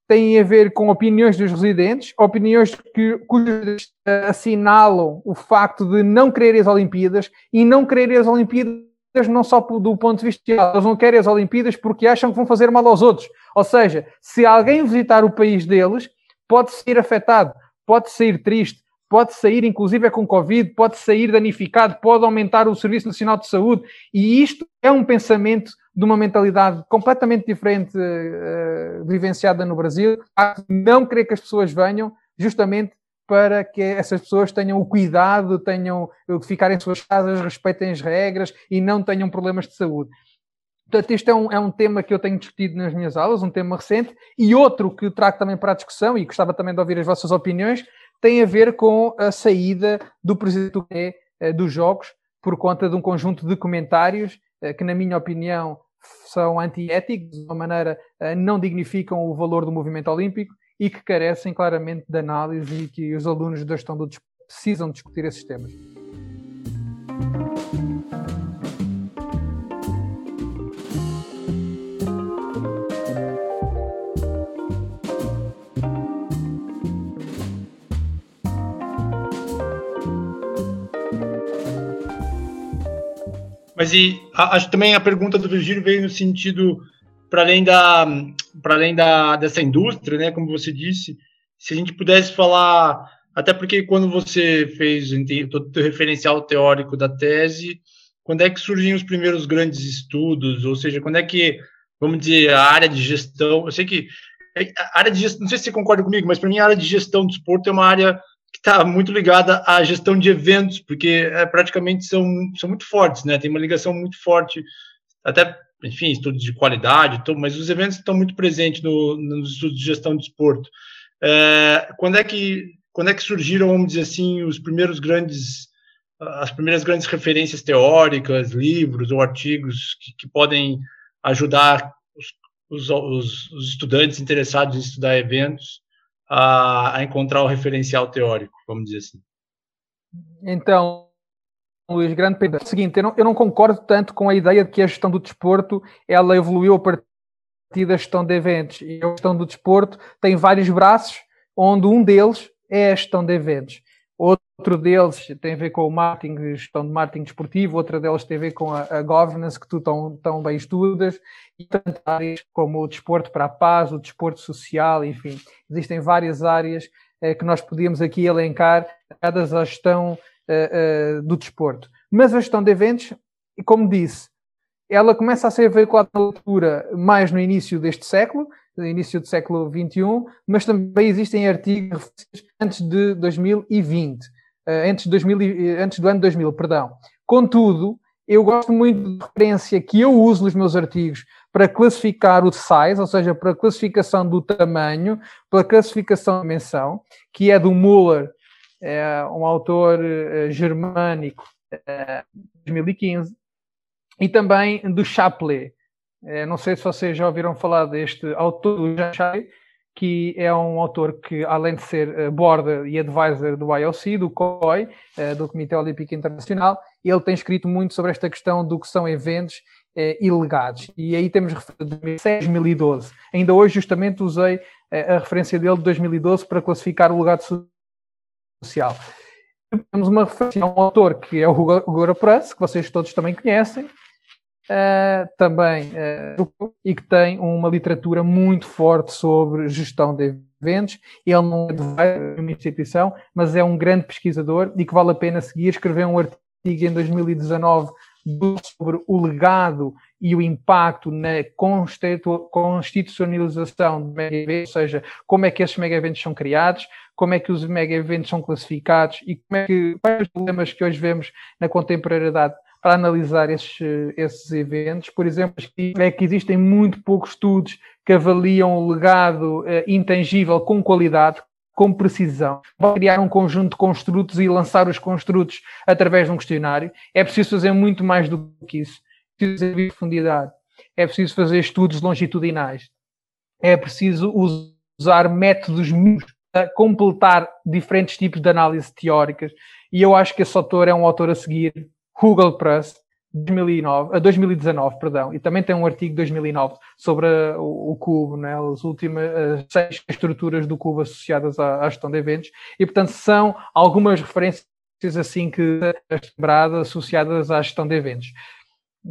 têm a ver com opiniões dos residentes, opiniões que cujos assinalam o facto de não quererem as Olimpíadas e não quererem as Olimpíadas não só do ponto de vista eles não querem as Olimpíadas porque acham que vão fazer mal aos outros. Ou seja, se alguém visitar o país deles, pode ser afetado, pode sair triste, pode sair inclusive é com Covid, pode sair danificado, pode aumentar o Serviço Nacional de Saúde. E isto é um pensamento de uma mentalidade completamente diferente uh, vivenciada no Brasil, não querer que as pessoas venham justamente para que essas pessoas tenham o cuidado, tenham que ficarem em suas casas, respeitem as regras e não tenham problemas de saúde. Portanto, este é um, é um tema que eu tenho discutido nas minhas aulas, um tema recente, e outro que trago também para a discussão, e gostava também de ouvir as vossas opiniões, tem a ver com a saída do presidente do eh, dos Jogos por conta de um conjunto de comentários eh, que, na minha opinião, são antiéticos, de uma maneira eh, não dignificam o valor do movimento olímpico e que carecem claramente de análise e que os alunos da gestão do precisam discutir esses temas. Mas e acho também a pergunta do Virgílio veio no sentido para além da para além da dessa indústria, né, como você disse, se a gente pudesse falar, até porque quando você fez todo o referencial teórico da tese, quando é que surgiam os primeiros grandes estudos, ou seja, quando é que, vamos dizer, a área de gestão, eu sei que a área de gestão, não sei se você concorda comigo, mas para mim a área de gestão do esporte é uma área está muito ligada à gestão de eventos, porque é, praticamente são, são muito fortes, né? Tem uma ligação muito forte, até, enfim, estudos de qualidade, mas os eventos estão muito presentes no, nos estudos de gestão de esporte. É, quando é que quando é que surgiram, vamos dizer assim, os primeiros grandes as primeiras grandes referências teóricas, livros ou artigos que, que podem ajudar os, os, os, estudantes interessados em estudar eventos a, a encontrar o referencial teórico, vamos dizer assim. Então, Luís, grande perda. É seguinte, eu não, eu não, concordo tanto com a ideia de que a gestão do desporto ela evoluiu a partir da gestão de eventos. E a gestão do desporto tem vários braços, onde um deles é a gestão de eventos. Outro deles tem a ver com o marketing, gestão de marketing desportivo, outra delas tem a ver com a, a governance, que tu tão, tão bem estudas, e tantas áreas como o desporto para a paz, o desporto social, enfim. Existem várias áreas eh, que nós podíamos aqui elencar, cada a gestão eh, eh, do desporto. Mas a gestão de eventos, como disse, ela começa a ser veiculada na altura mais no início deste século, no início do século XXI, mas também existem artigos antes de 2020, eh, antes, de 2000, eh, antes do ano 2000, perdão. Contudo, eu gosto muito de referência que eu uso nos meus artigos para classificar o size, ou seja, para a classificação do tamanho, para a classificação da dimensão, que é do Muller, é um autor germânico, uh, 2015, e também do Chapelet. É, não sei se vocês já ouviram falar deste autor, do Jean Chapelet, que é um autor que, além de ser uh, board e advisor do IOC, do COI, uh, do Comitê Olímpico Internacional, ele tem escrito muito sobre esta questão do que são eventos uh, ilegais. E aí temos referência de 2012. Ainda hoje, justamente, usei a referência dele de 2012 para classificar o legado social. Temos uma referência a um autor que é o Hugo Press, que vocês todos também conhecem, uh, também uh, e que tem uma literatura muito forte sobre gestão de eventos. Ele não é de uma instituição, mas é um grande pesquisador e que vale a pena seguir. Escreveu um artigo em 2019 sobre o legado e o impacto na constitucionalização de mega eventos, ou seja, como é que esses mega eventos são criados, como é que os mega eventos são classificados e como é que quais os problemas que hoje vemos na contemporaneidade para analisar esses, esses eventos. Por exemplo, é que existem muito poucos estudos que avaliam o legado eh, intangível com qualidade, com precisão. Para criar um conjunto de construtos e lançar os construtos através de um questionário, é preciso fazer muito mais do que isso. É preciso fazer profundidade. É preciso fazer estudos longitudinais. É preciso usar métodos para completar diferentes tipos de análise teóricas. E eu acho que esse autor é um autor a seguir Google Plus 2009, 2019, perdão, e também tem um artigo de 2009 sobre a, o, o, cubo, né, as últimas as seis estruturas do cubo associadas à, à, gestão de eventos, e portanto são algumas referências assim que lembradas associadas à gestão de eventos.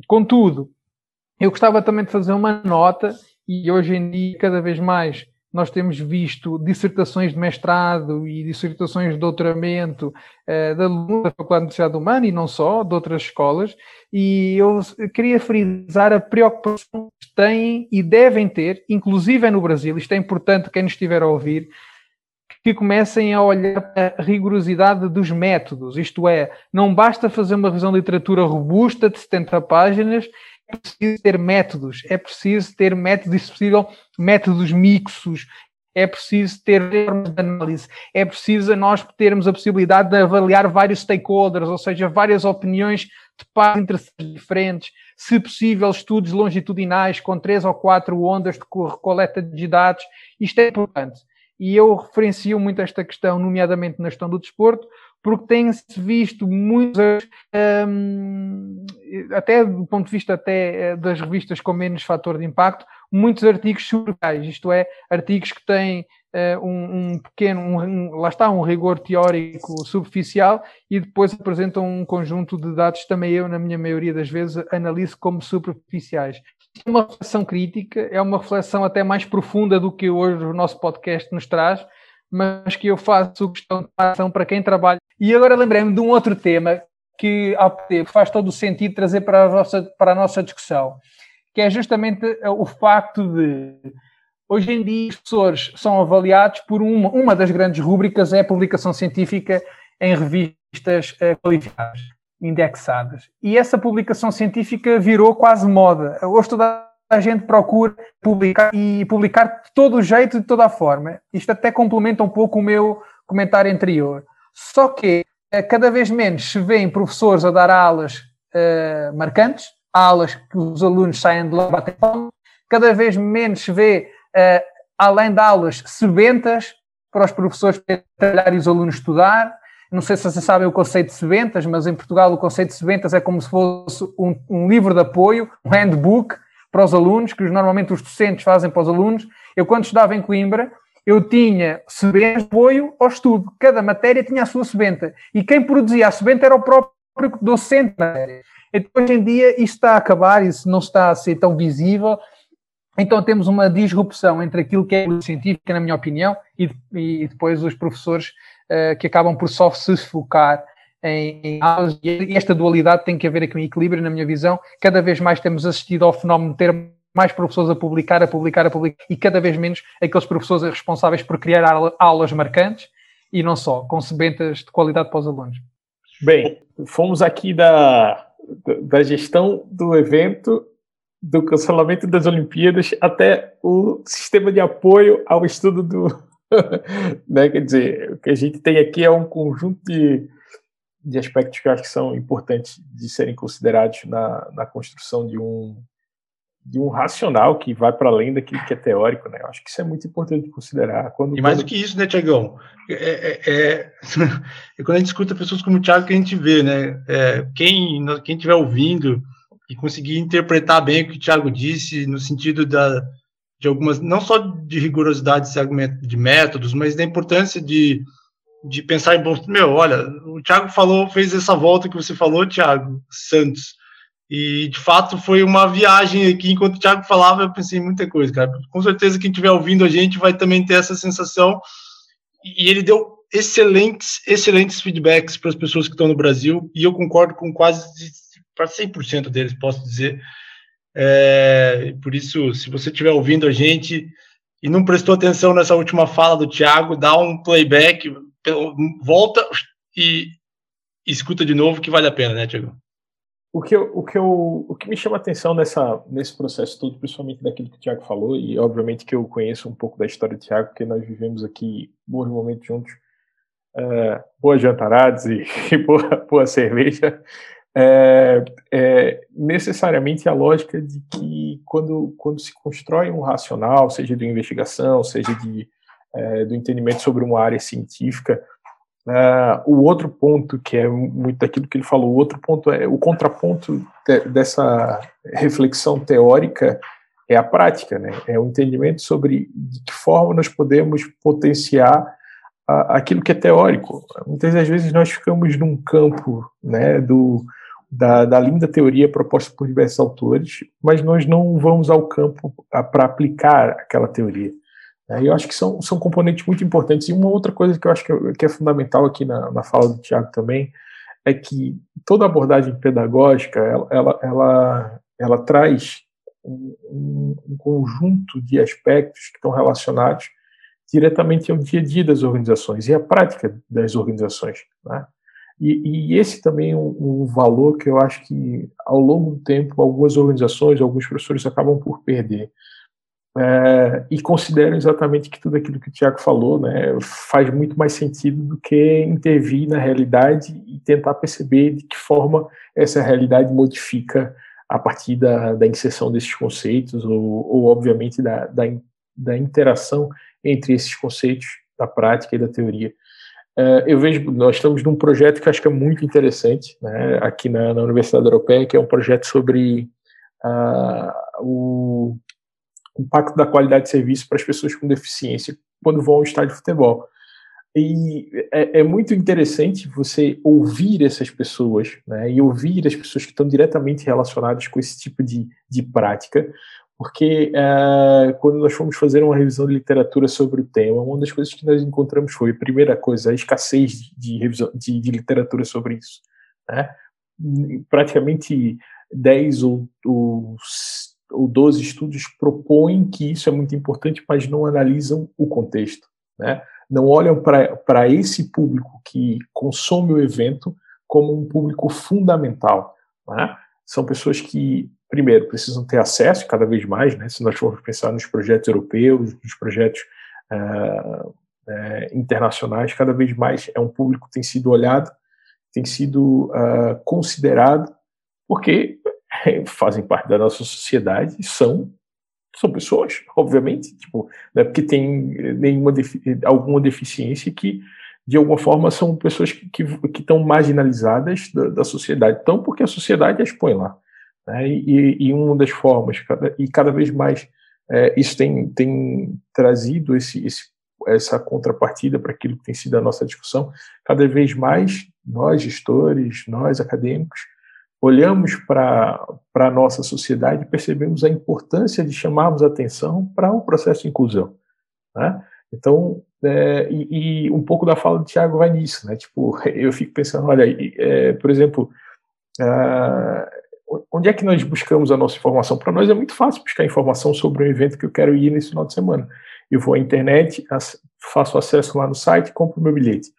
Contudo, eu gostava também de fazer uma nota, e hoje em dia cada vez mais nós temos visto dissertações de mestrado e dissertações de doutoramento uh, alunos da Faculdade de Universidade Humana e não só, de outras escolas, e eu queria frisar a preocupação que têm e devem ter, inclusive é no Brasil, isto é importante quem nos estiver a ouvir, que comecem a olhar para a rigorosidade dos métodos, isto é, não basta fazer uma revisão de literatura robusta de 70 páginas preciso ter métodos, é preciso ter métodos, se possível, métodos mixos, é preciso ter formas de análise, é preciso nós termos a possibilidade de avaliar vários stakeholders, ou seja, várias opiniões de partes interessantes diferentes, se possível, estudos longitudinais com três ou quatro ondas de coleta de dados, isto é importante. E eu referencio muito esta questão, nomeadamente na gestão do desporto, porque tem-se visto muitos, um, até do ponto de vista até eh, das revistas com menos fator de impacto, muitos artigos surreais, isto é, artigos que têm uh, um, um, pequeno, um, lá está, um rigor teórico superficial e depois apresentam um conjunto de dados também eu, na minha maioria das vezes, analiso como superficiais. É uma reflexão crítica, é uma reflexão até mais profunda do que hoje o nosso podcast nos traz, mas que eu faço questão de ação para quem trabalha. E agora lembrei-me de um outro tema que faz todo o sentido trazer para a nossa, para a nossa discussão, que é justamente o facto de hoje em dia os professores são avaliados por uma, uma das grandes rúbricas é a publicação científica em revistas uh, qualificadas, indexadas. E essa publicação científica virou quase moda. Hoje toda a gente procura publicar e publicar de todo o jeito, de toda forma. Isto até complementa um pouco o meu comentário anterior. Só que eh, cada vez menos se vêem professores a dar aulas uh, marcantes, aulas que os alunos saem de lá batem cada vez menos se vê, uh, além de aulas, sebentas para os professores trabalhar e os alunos estudar. Não sei se vocês sabem o conceito de sebentas, mas em Portugal o conceito de sebentas é como se fosse um, um livro de apoio, um handbook, para os alunos, que normalmente os docentes fazem para os alunos. Eu, quando estudava em Coimbra, eu tinha sebenta de apoio ao estudo. Cada matéria tinha a sua sebenta. E quem produzia a sebenta era o próprio docente da matéria. Então, hoje em dia, isto está a acabar, isso não está a ser tão visível. Então, temos uma disrupção entre aquilo que é científica, na minha opinião, e, e depois os professores uh, que acabam por só se focar em, aulas, e esta dualidade tem que haver aqui um equilíbrio, na minha visão. Cada vez mais temos assistido ao fenómeno de ter mais professores a publicar, a publicar, a publicar, e cada vez menos aqueles professores responsáveis por criar aulas marcantes e não só, com de qualidade para os alunos. Bem, fomos aqui da, da gestão do evento, do cancelamento das Olimpíadas, até o sistema de apoio ao estudo do. né? Quer dizer, o que a gente tem aqui é um conjunto de de aspectos que eu acho que são importantes de serem considerados na, na construção de um de um racional que vai para além daquilo que é teórico, né? Eu acho que isso é muito importante de considerar. Quando, e mais quando... do que isso, né, Tiagão? É, é, é, é, quando a gente escuta pessoas como o Tiago que a gente vê, né? É, quem quem estiver ouvindo e conseguir interpretar bem o que o Tiago disse no sentido da de algumas não só de rigorosidade de métodos, mas da importância de de pensar em bons. Meu, olha, o Thiago falou, fez essa volta que você falou, Thiago Santos. E de fato foi uma viagem aqui. Enquanto o Thiago falava, eu pensei em muita coisa, cara. Com certeza quem estiver ouvindo a gente vai também ter essa sensação. E ele deu excelentes, excelentes feedbacks para as pessoas que estão no Brasil. E eu concordo com quase para 100% deles, posso dizer. É, por isso, se você estiver ouvindo a gente e não prestou atenção nessa última fala do Thiago, dá um playback, volta e escuta de novo que vale a pena, né, Thiago? O que, eu, o, que eu, o que me chama a atenção nessa, nesse processo todo, principalmente daquilo que o Thiago falou, e obviamente que eu conheço um pouco da história do Thiago, porque nós vivemos aqui bons momentos juntos, uh, boas jantaradas e, e boa, boa cerveja, é, é, necessariamente a lógica de que quando, quando se constrói um racional, seja de investigação, seja de, é, do entendimento sobre uma área científica, Uh, o outro ponto, que é muito daquilo que ele falou, o outro ponto é o contraponto de, dessa reflexão teórica é a prática, né? É o entendimento sobre de que forma nós podemos potenciar a, aquilo que é teórico. Muitas das vezes nós ficamos num campo, né, do, da, da linda teoria proposta por diversos autores, mas nós não vamos ao campo para aplicar aquela teoria. É, eu acho que são, são componentes muito importantes. E uma outra coisa que eu acho que é, que é fundamental aqui na, na fala do Tiago também é que toda abordagem pedagógica ela, ela, ela, ela traz um, um, conjunto de aspectos que estão relacionados diretamente ao dia a dia das organizações e à prática das organizações. Né? E, e, esse também é um, um, valor que eu acho que, ao longo do tempo, algumas organizações, alguns professores acabam por perder é, e consideram exatamente que tudo aquilo que o Tiago falou né, faz muito mais sentido do que intervir na realidade e tentar perceber de que forma essa realidade modifica a partir da, da inserção desses conceitos ou, ou obviamente, da, da, da, interação entre esses conceitos da prática e da teoria. É, eu vejo, nós estamos num projeto que acho que é muito interessante né, aqui na, na Universidade Europeia, que é um projeto sobre uh, o impacto da qualidade de serviço para as pessoas com deficiência quando vão ao estádio de futebol. E é, é, muito interessante você ouvir essas pessoas, né, e ouvir as pessoas que estão diretamente relacionadas com esse tipo de, de prática, porque é, quando nós fomos fazer uma revisão de literatura sobre o tema, uma das coisas que nós encontramos foi, primeira coisa, a escassez de, revisão, de, de literatura sobre isso. Né? Praticamente 10 ou, ou ou 12 estudos propõem que isso é muito importante, mas não analisam o contexto. Né? Não olham para esse público que consome o evento como um público fundamental. Né? São pessoas que, primeiro, precisam ter acesso cada vez mais, né? se nós formos pensar nos projetos europeus, nos projetos uh, internacionais, cada vez mais é um público que tem sido olhado, tem sido uh, considerado, porque fazem parte da nossa sociedade e são são pessoas, obviamente, tipo, não é porque tem nenhuma defi alguma deficiência que de alguma forma são pessoas que, que, que estão marginalizadas da, da, sociedade, então porque a sociedade as põe lá, né? e, e uma das formas cada, e cada vez mais é, isso tem, tem trazido esse, esse essa contrapartida para aquilo que tem sido a nossa discussão, cada vez mais nós gestores, nós acadêmicos olhamos para a nossa sociedade e percebemos a importância de chamarmos atenção para o um processo de inclusão. Né? Então, é, e, e, um pouco da fala do Tiago vai nisso, né? Tipo, eu fico pensando, olha, é, por exemplo, uh, onde é que nós buscamos a nossa informação? Para nós é muito fácil buscar informação sobre um evento que eu quero ir nesse final de semana. Eu vou à internet, faço acesso lá no site, compro meu bilhete.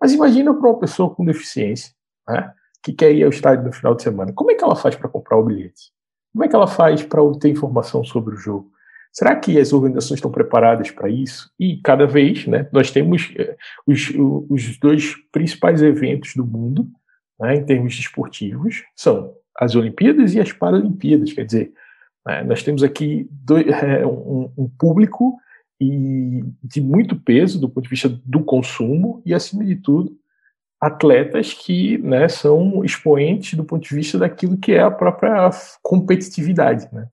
Mas imagina para uma pessoa com deficiência, né? Que quer ir ao estádio no final de semana, como é que ela faz para comprar o bilhete? Como é que ela faz para obter informação sobre o jogo? Será que as organizações estão preparadas para isso? E cada vez, né, nós temos eh, os, os dois principais eventos do mundo, né, em termos esportivos, são as Olimpíadas e as Paralimpíadas. Quer dizer, né, nós temos aqui dois, é, um, um, público e de muito peso do ponto de vista do consumo e, acima de tudo, atletas que né, são expoentes do ponto de vista daquilo que é a própria competitividade. Né?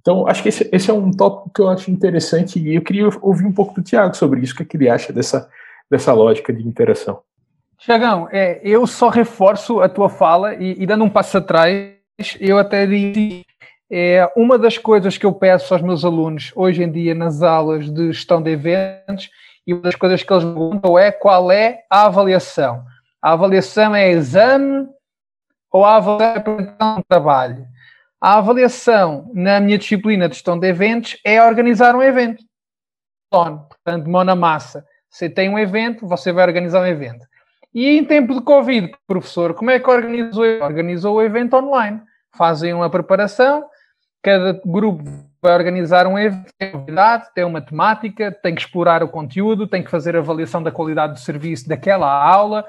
Então, acho que esse, esse, é um tópico que eu acho interessante e eu queria ouvir um pouco do Tiago sobre isso, o que, é que ele acha dessa, dessa lógica de interação. Chagão, é, eu só reforço a tua fala e, e dando um passo atrás, eu até diria é uma das coisas que eu peço aos meus alunos hoje em dia nas aulas de gestão de eventos e uma das coisas que eles perguntam é qual é a avaliação. A avaliação é exame ou a avaliação é um trabalho? A avaliação na minha disciplina de gestão de eventos é organizar um evento. Portanto, mão na massa. Você tem um evento, você vai organizar um evento. E em tempo de Covid, professor, como é que organizou? Organizou o evento online. Fazem uma preparação, cada grupo vai organizar um evento, tem uma tem uma temática, tem que explorar o conteúdo, tem que fazer avaliação da qualidade do serviço daquela aula,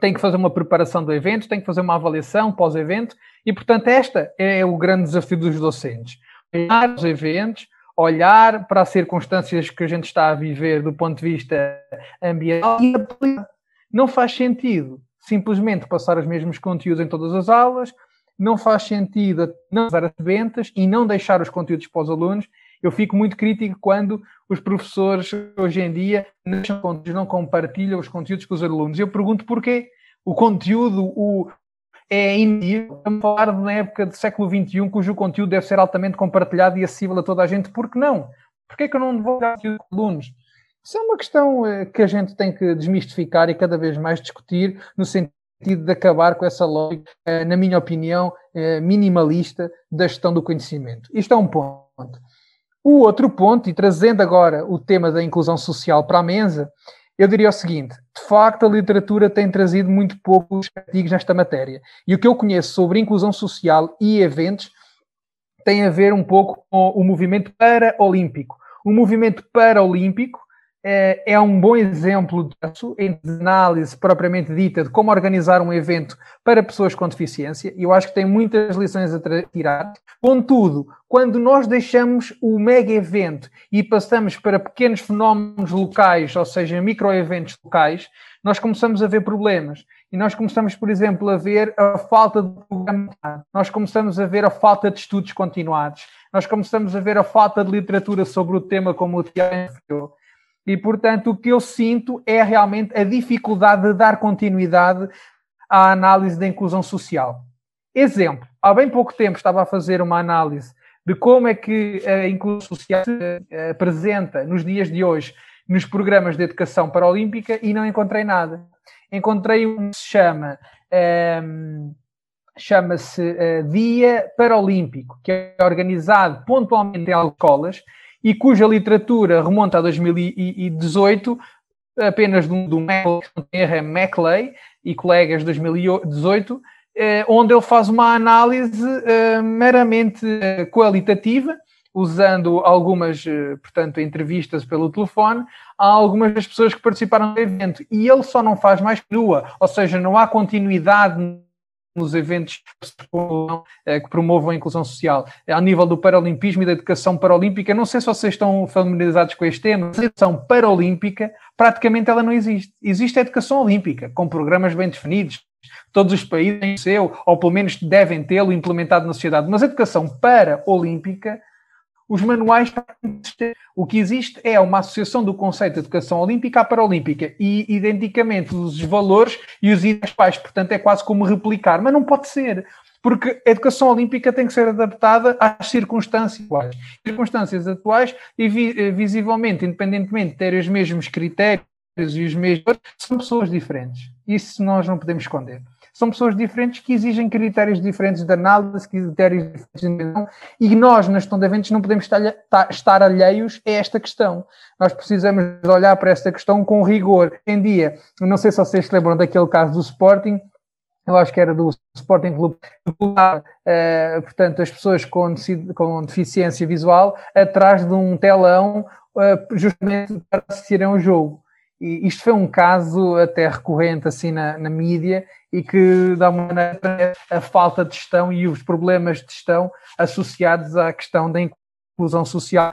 tem que fazer uma preparação do evento, tem que fazer uma avaliação pós-evento, e portanto esta é o grande desafio dos docentes. Olhar os eventos, olhar para as circunstâncias que a gente está a viver do ponto de vista ambiental e aplicar. Não faz sentido simplesmente passar os mesmos conteúdos em todas as aulas, não faz sentido não usar as ventas e não deixar os conteúdos para os alunos. Eu fico muito crítico quando os professores hoje em dia não compartilham os conteúdos com os alunos. Eu pergunto porquê. O conteúdo o, é início, estamos a falar de uma época do século XXI cujo conteúdo deve ser altamente compartilhado e acessível a toda a gente. Por que não? Porquê que eu não vou dar conteúdo com alunos? Isso é uma questão eh, que a gente tem que desmistificar e cada vez mais discutir no sentido sentido de acabar com essa lógica, eh, na minha opinião, eh, minimalista da gestão do conhecimento. Isto é um ponto. O outro ponto, e trazendo agora o tema da inclusão social para a mesa, eu diria o seguinte: de facto, a literatura tem trazido muito poucos artigos nesta matéria. E o que eu conheço sobre inclusão social e eventos tem a ver um pouco com o movimento paraolímpico. O movimento paraolímpico é, é um bom exemplo disso, em análise propriamente dita de como organizar um evento para pessoas com deficiência, e eu acho que tem muitas lições a tirar. Contudo, quando nós deixamos o mega evento e passamos para pequenos fenómenos locais, ou seja, microeventos locais, nós começamos a ver problemas. E nós começamos, por exemplo, a ver a falta de programa, nós começamos a ver a falta de estudos continuados, nós começamos a ver a falta de literatura sobre o tema, como o Tiago e, portanto, o que eu sinto é realmente a dificuldade de dar continuidade à análise da inclusão social. Exemplo, há bem pouco tempo estava a fazer uma análise de como é que a inclusão social se eh, apresenta nos dias de hoje nos programas de educação paralímpica e não encontrei nada. Encontrei um que se chama um, ehm, chama-se uh, Dia Paralímpico, que é organizado pontualmente em escolas e cuja literatura remonta a 2018, apenas do, do Maclay e colegas de 2018, eh, onde ele faz uma análise eh, meramente eh, qualitativa, usando algumas, portanto, entrevistas pelo telefone a algumas das pessoas que participaram do evento. E ele só não faz mais nua, ou seja, não há continuidade nos eventos eh, que promovam a inclusão social. Ao nível do paralimpismo e da educação paralímpica, não sei se vocês estão familiarizados com este tema, a educação paralímpica, praticamente ela não existe. Existe a educação olímpica, com programas bem definidos, todos os países têm seu, ou pelo menos devem tê-lo implementado na sociedade, mas a educação para-olímpica os manuais o que existe é uma associação do conceito de educação olímpica à paralímpica e identicamente os valores e os ideais, portanto é quase como replicar, mas não pode ser, porque a educação olímpica tem que ser adaptada às circunstâncias atuais. Circunstâncias atuais e eh, visivelmente, independentemente de ter os mesmos critérios e os mesmos, são pessoas diferentes. Isso nós não podemos esconder são pessoas diferentes que exigem critérios diferentes de análise, critérios diferentes de intervenção, e nós, na gestão de eventos, não podemos estar, estar alheios a esta questão. Nós precisamos olhar para esta questão com rigor. Em dia, não sei se vocês se lembram daquele caso do Sporting, eu acho que era do Sporting Clube, uh, portanto, as pessoas com, com, deficiência visual atrás de um telão, uh, justamente para assistirem ao jogo. E isto foi um caso até recorrente assim na, na mídia e que dá uma maneira a falta de gestão e os problemas de gestão associados à questão da inclusão social.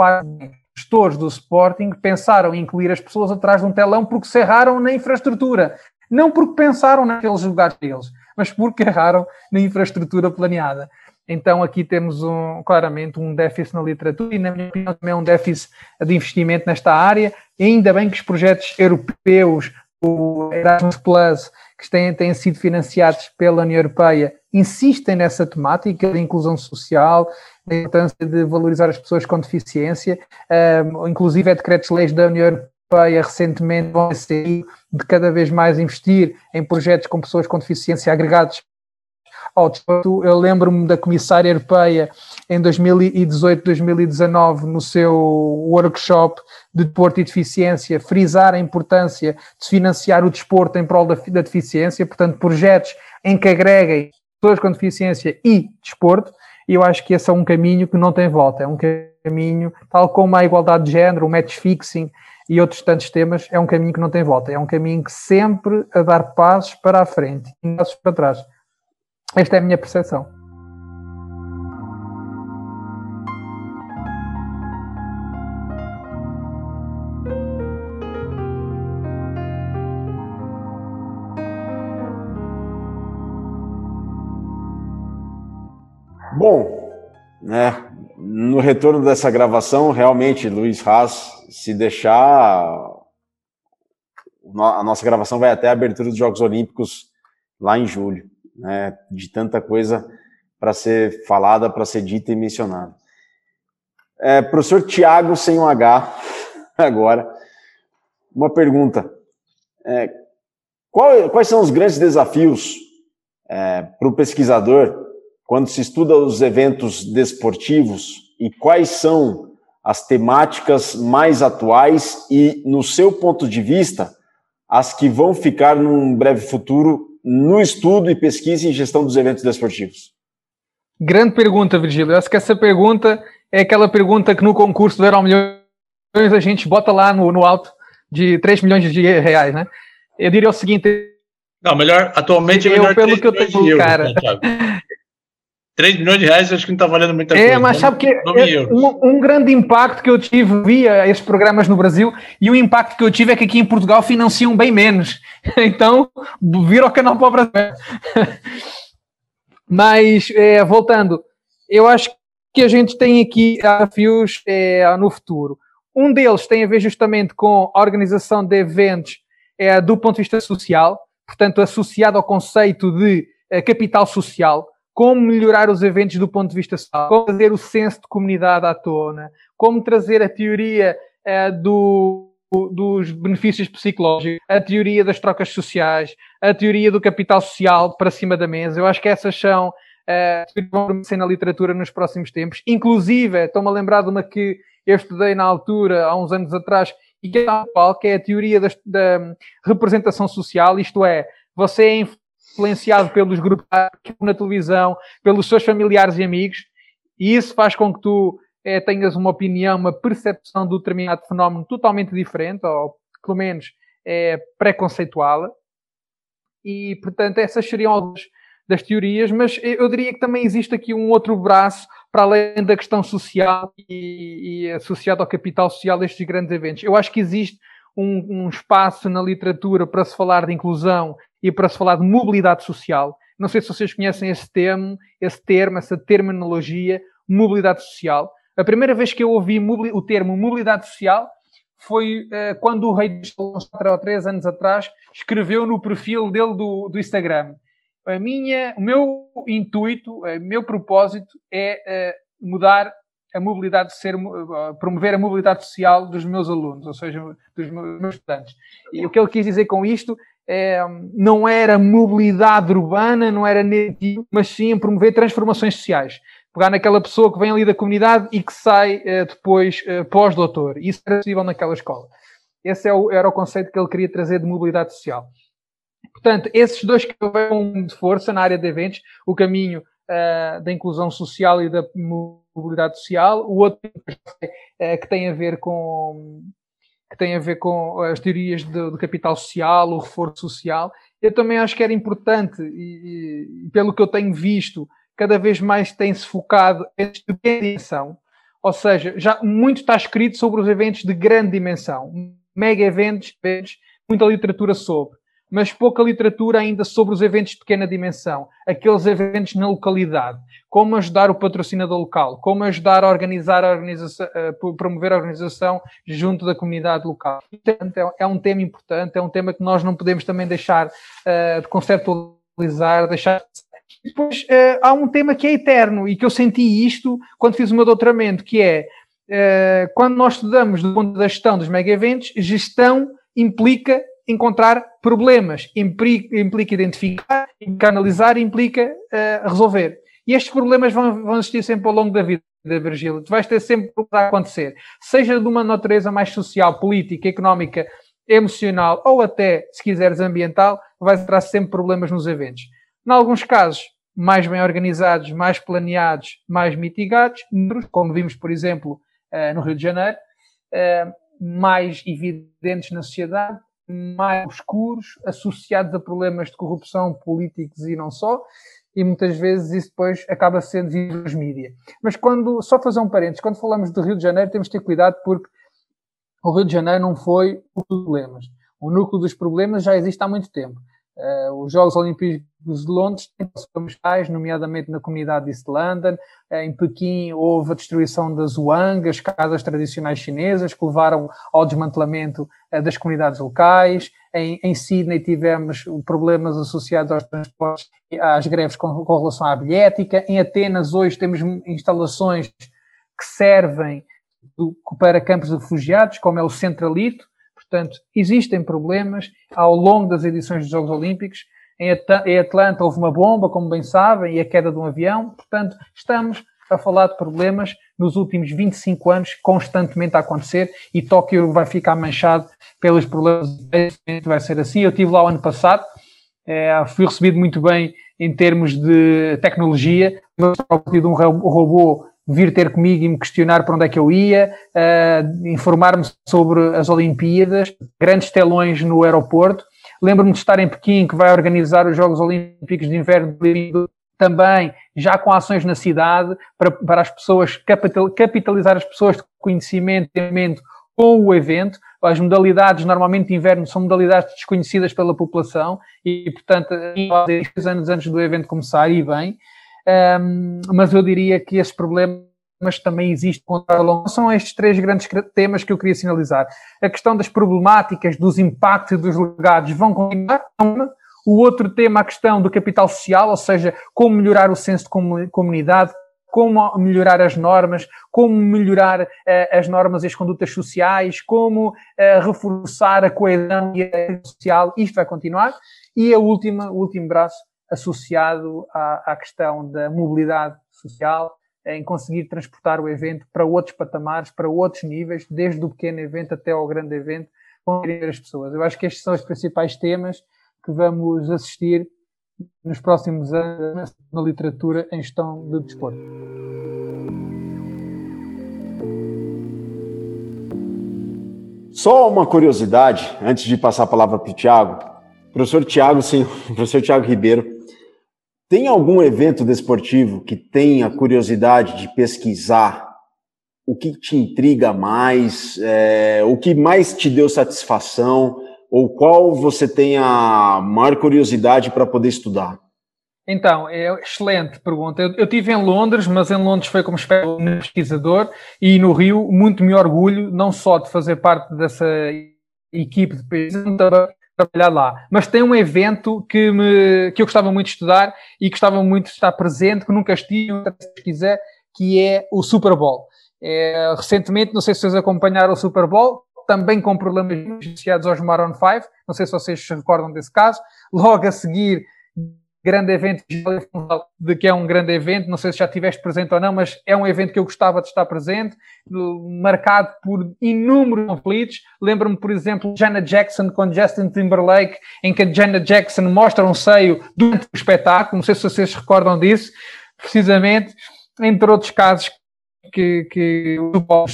Gestores do Sporting pensaram em incluir as pessoas atrás de um telão porque se erraram na infraestrutura. Não porque pensaram naqueles lugares deles, mas porque erraram na infraestrutura planeada. Então aqui temos um, claramente um déficit na literatura e, na minha opinião, também um déficit de investimento nesta área. E ainda bem que os projetos europeus, o Erasmus Plus, que têm, têm sido financiados pela União Europeia, insistem nessa temática da inclusão social, da importância de valorizar as pessoas com deficiência, um, inclusive é decretos-leis da União Europeia recentemente vão de cada vez mais investir em projetos com pessoas com deficiência agregados ao desporto. Eu lembro-me da Comissária Europeia em 2018, 2019, no seu workshop de desporto e deficiência, frisar a importância de financiar o desporto em prol da, da deficiência, portanto, projetos em que agreguem pessoas com deficiência e desporto, e eu acho que esse é um caminho que não tem volta, é um caminho, tal como a igualdade de género, o match fixing e outros tantos temas, é um caminho que não tem volta, é um caminho que sempre a dar passos para a frente e passos para trás. Esta é a minha percepção. Bom, né, no retorno dessa gravação, realmente, Luiz Haas, se deixar, a nossa gravação vai até a abertura dos Jogos Olímpicos lá em julho, né, de tanta coisa para ser falada, para ser dita e mencionada. É, professor Tiago, sem um H, agora, uma pergunta. É, qual, quais são os grandes desafios é, para o pesquisador quando se estuda os eventos desportivos e quais são as temáticas mais atuais e, no seu ponto de vista, as que vão ficar num breve futuro no estudo e pesquisa em gestão dos eventos desportivos? Grande pergunta, Virgílio. Eu acho que essa pergunta é aquela pergunta que no concurso do Euro Milhões a gente bota lá no, no alto de 3 milhões de reais, né? Eu diria o seguinte. Não, melhor, atualmente é melhor eu, pelo que eu tenho, cara. Né, 3 milhões de reais acho que não está valendo muita é, coisa. É, mas sabe que é um, um, grande impacto que eu tive via esses programas no Brasil e o impacto que eu tive é que aqui em Portugal financiam bem menos. Então, vira o canal para o Brasil. Mas, é, voltando, eu acho que a gente tem aqui desafios é, no futuro. Um deles tem a ver justamente com a organização de eventos é, do ponto de vista social, portanto, associado ao conceito de é, capital social como melhorar os eventos do ponto de vista social, como trazer o senso de comunidade à tona, como trazer a teoria eh, do, dos benefícios psicológicos, a teoria das trocas sociais, a teoria do capital social para cima da mesa. Eu acho que essas são uh, vão ser na literatura nos próximos tempos. Inclusive, estou-me a lembrar de uma que eu estudei na altura, há uns anos atrás, e que é que é a teoria da, da representação social, isto é, você é influenciado pelos grupos na televisão, pelos seus familiares e amigos, e isso faz com que tu é, tenhas uma opinião, uma percepção do determinado fenómeno totalmente diferente, ou pelo menos é, preconceitual. E, portanto, essas seriam algumas das teorias, mas eu diria que também existe aqui um outro braço para além da questão social e, e associado ao capital social destes grandes eventos. Eu acho que existe um, um, espaço na literatura para se falar de inclusão e para se falar de mobilidade social. Não sei se vocês conhecem esse termo, esse termo, essa terminologia, mobilidade social. A primeira vez que eu ouvi o termo mobilidade social foi uh, quando o rei dos quatro ou três anos atrás escreveu no perfil dele do, do Instagram. A minha, o meu intuito, o meu propósito é uh, mudar a mobilidade, ser, uh, promover a mobilidade social dos meus alunos, ou seja, dos meus estudantes. E o que ele quis dizer com isto é, não era mobilidade urbana, não era negativo, mas sim promover transformações sociais. Pegar naquela pessoa que vem ali da comunidade e que sai uh, depois uh, pós-doutor. Isso era possível naquela escola. Esse é o, era o conceito que ele queria trazer de mobilidade social. Portanto, esses dois que vão de força na área de eventos, o caminho uh, da inclusão social e da mobilidade social, o outro que tem a ver com que tem a ver com as teorias do, do, capital social, o reforço social. Eu também acho que era importante, e, e pelo que eu tenho visto, cada vez mais tem-se focado em dimensão, ou seja, já muito está escrito sobre os eventos de grande dimensão, mega eventos, eventos muita literatura sobre. Mas pouca literatura ainda sobre os eventos de pequena dimensão, aqueles eventos na localidade, como ajudar o patrocinador local, como ajudar a organizar a organização, a promover a organização junto da comunidade local. Portanto, é um tema importante, é um tema que nós não podemos também deixar uh, de conceptualizar, deixar depois uh, há um tema que é eterno e que eu senti isto quando fiz o meu doutoramento, que é uh, quando nós estudamos do ponto da gestão dos mega eventos, gestão implica encontrar problemas, implica, implica identificar, canalizar, implica uh, resolver. E estes problemas vão, vão existir sempre ao longo da vida, Virgílio. Tu vais ter sempre a acontecer, seja de uma natureza mais social, política, económica, emocional ou até, se quiseres, ambiental, vais ter sempre problemas nos eventos. Em alguns casos, mais bem organizados, mais planeados, mais mitigados, como vimos, por exemplo, uh, no Rio de Janeiro, uh, mais evidentes na sociedade, mais obscuros, associados a problemas de corrupção políticos e não só, e muitas vezes isso depois acaba sendo visto nos mídias. Mas quando, só fazer um parênteses, quando falamos do Rio de Janeiro temos de ter cuidado porque o Rio de Janeiro não foi o problemas. O núcleo dos problemas já existe há muito tempo. Uh, os Jogos Olímpicos de Londres têm nomeadamente na comunidade de East London. Uh, em Pequim houve a destruição das Wang, as casas tradicionais chinesas, que levaram ao desmantelamento uh, das comunidades locais. Em, em, Sydney tivemos problemas associados aos transportes, às greves com, com relação à bilhética. Em Atenas hoje temos instalações que servem do, para campos de refugiados, como é o Centralito, Portanto, existem problemas ao longo das edições dos Jogos Olímpicos. Em Atlanta houve uma bomba, como bem sabem, e a queda de um avião. Portanto, estamos a falar de problemas nos últimos 25 anos constantemente a acontecer e Tóquio vai ficar manchado pelos problemas. Vai ser assim. Eu estive lá o ano passado, é, fui recebido muito bem em termos de tecnologia. Eu de um robô vir ter comigo e me questionar para onde é que eu ia, uh, informar-me sobre as Olimpíadas, grandes telões no aeroporto. Lembro-me de estar em Pequim, que vai organizar os Jogos Olímpicos de Inverno também, já com ações na cidade, para, para as pessoas, capital, capitalizar as pessoas de conhecimento com o evento. As modalidades, normalmente de inverno, são modalidades desconhecidas pela população e, portanto, dois anos antes do evento começar, e bem, um, mas eu diria que esses problemas também existem São estes três grandes temas que eu queria sinalizar. A questão das problemáticas, dos impactos e dos legados vão continuar. O outro tema, a questão do capital social, ou seja, como melhorar o senso de comunidade, como melhorar as normas, como melhorar uh, as normas e as condutas sociais, como uh, reforçar a coesão social, isto vai continuar. E a última, o último braço, associado à, à questão da mobilidade social, em conseguir transportar o evento para outros patamares, para outros níveis, desde o pequeno evento até ao grande evento, com as pessoas. Eu acho que estes são os principais temas que vamos assistir nos próximos anos na literatura em gestão de desporto. Só uma curiosidade, antes de passar a palavra para o Tiago. Professor Tiago, sim, professor Tiago Ribeiro, tem algum evento desportivo que tenha curiosidade de pesquisar o que te intriga mais, é, o que mais te deu satisfação, ou qual você tem a maior curiosidade para poder estudar? Então, é excelente pergunta. Eu, eu tive em Londres, mas em Londres foi como pesquisador e no Rio muito me orgulho não só de fazer parte dessa equipe de pesquisa, trabalhar lá. Mas tem um evento que, me, que eu gostava muito de estudar e gostava muito de estar presente, que nunca estive, se quiser, que é o Super Bowl. É, recentemente, não sei se vocês acompanharam o Super Bowl, também com problemas associados aos Maroon 5, não sei se vocês se recordam desse caso. Logo a seguir, grande evento de que é um grande evento, não sei se já estiveste presente ou não, mas é um evento que eu gostava de estar presente, marcado por inúmeros conflitos. Lembro-me, por exemplo, Janet Jackson com Justin Timberlake, em que Janet Jackson mostra um seio durante o espetáculo, não sei se vocês se recordam disso, precisamente, entre outros casos que, que o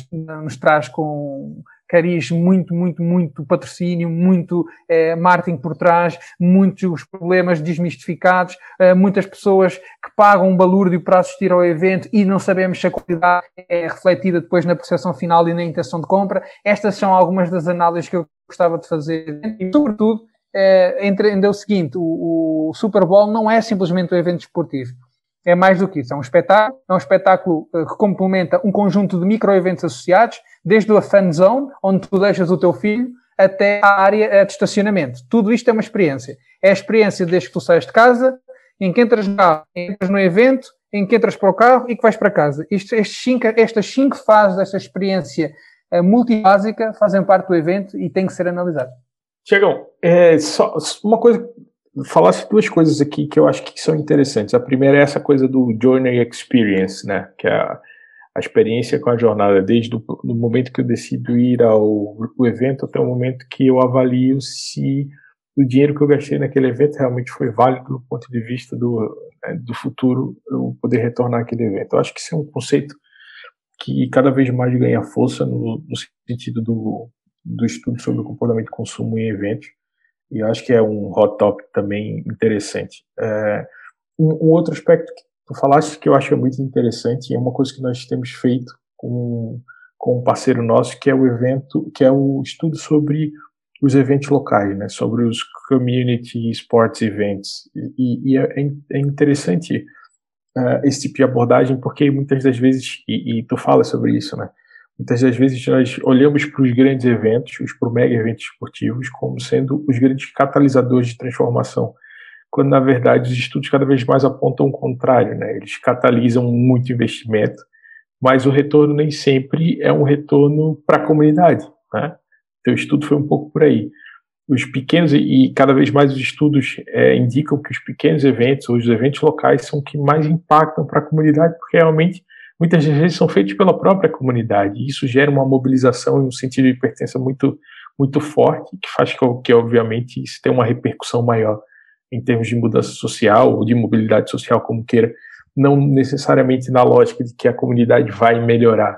nos traz com cariz muito, muito, muito patrocínio, muito eh, marketing por trás, muitos problemas desmistificados, eh, muitas pessoas que pagam um balúrdio para assistir ao evento e não sabemos se a qualidade é refletida depois na percepção final e na intenção de compra. Estas são algumas das análises que eu gostava de fazer e, sobretudo, é, entender o seguinte: o, o, Super Bowl não é simplesmente um evento esportivo. É mais do que isso. É um espetáculo, é um espetáculo eh, que complementa um conjunto de micro-eventos associados, desde a fan zone, onde tu deixas o teu filho, até a área de estacionamento. Tudo isto é uma experiência. É a experiência desde que tu saias de casa, em que entras, no, entras no evento, em que entras para o carro e que vais para casa. Isto, cinco, estas cinco fases desta experiência uh, multibásica fazem parte do evento e têm que ser analisadas. Tiagão, é, só uma coisa, falasse duas coisas aqui que eu acho que são interessantes. A primeira é essa coisa do Journey Experience, né? Que é a, a experiência com a jornada, desde o momento que eu decido ir ao evento até o momento que eu avalio se o dinheiro que eu gastei naquele evento realmente foi válido do ponto de vista do, né, do futuro, eu poder retornar àquele evento. Eu acho que isso é um conceito que cada vez mais ganha força no, no sentido do, do estudo sobre o comportamento de consumo em eventos, e eu acho que é um hot topic também interessante. É, um, um, outro aspecto que tu falaste que eu acho muito interessante, é uma coisa que nós temos feito com, com um parceiro nosso, que é o evento, que é o estudo sobre os eventos locais, né, sobre os community sports events. E, e é, é, interessante uh, esse tipo de abordagem, porque muitas das vezes, e, e, tu fala sobre isso, né, muitas das vezes nós olhamos para os grandes eventos, os para mega eventos esportivos, como sendo os grandes catalisadores de transformação, quando na verdade os estudos cada vez mais apontam o contrário, né, eles catalisam muito investimento, mas o retorno nem sempre é um retorno para a comunidade, né? Então, o estudo foi um pouco por aí. Os pequenos, e cada vez mais os estudos é, indicam que os pequenos eventos, ou os eventos locais, são que mais impactam para a comunidade, porque realmente muitas vezes são feitos pela própria comunidade. E isso gera uma mobilização e um sentido de pertença muito, muito forte, que faz que, que, obviamente, isso tenha uma repercussão maior em termos de mudança social ou de mobilidade social, como queira, não necessariamente na lógica de que a comunidade vai melhorar.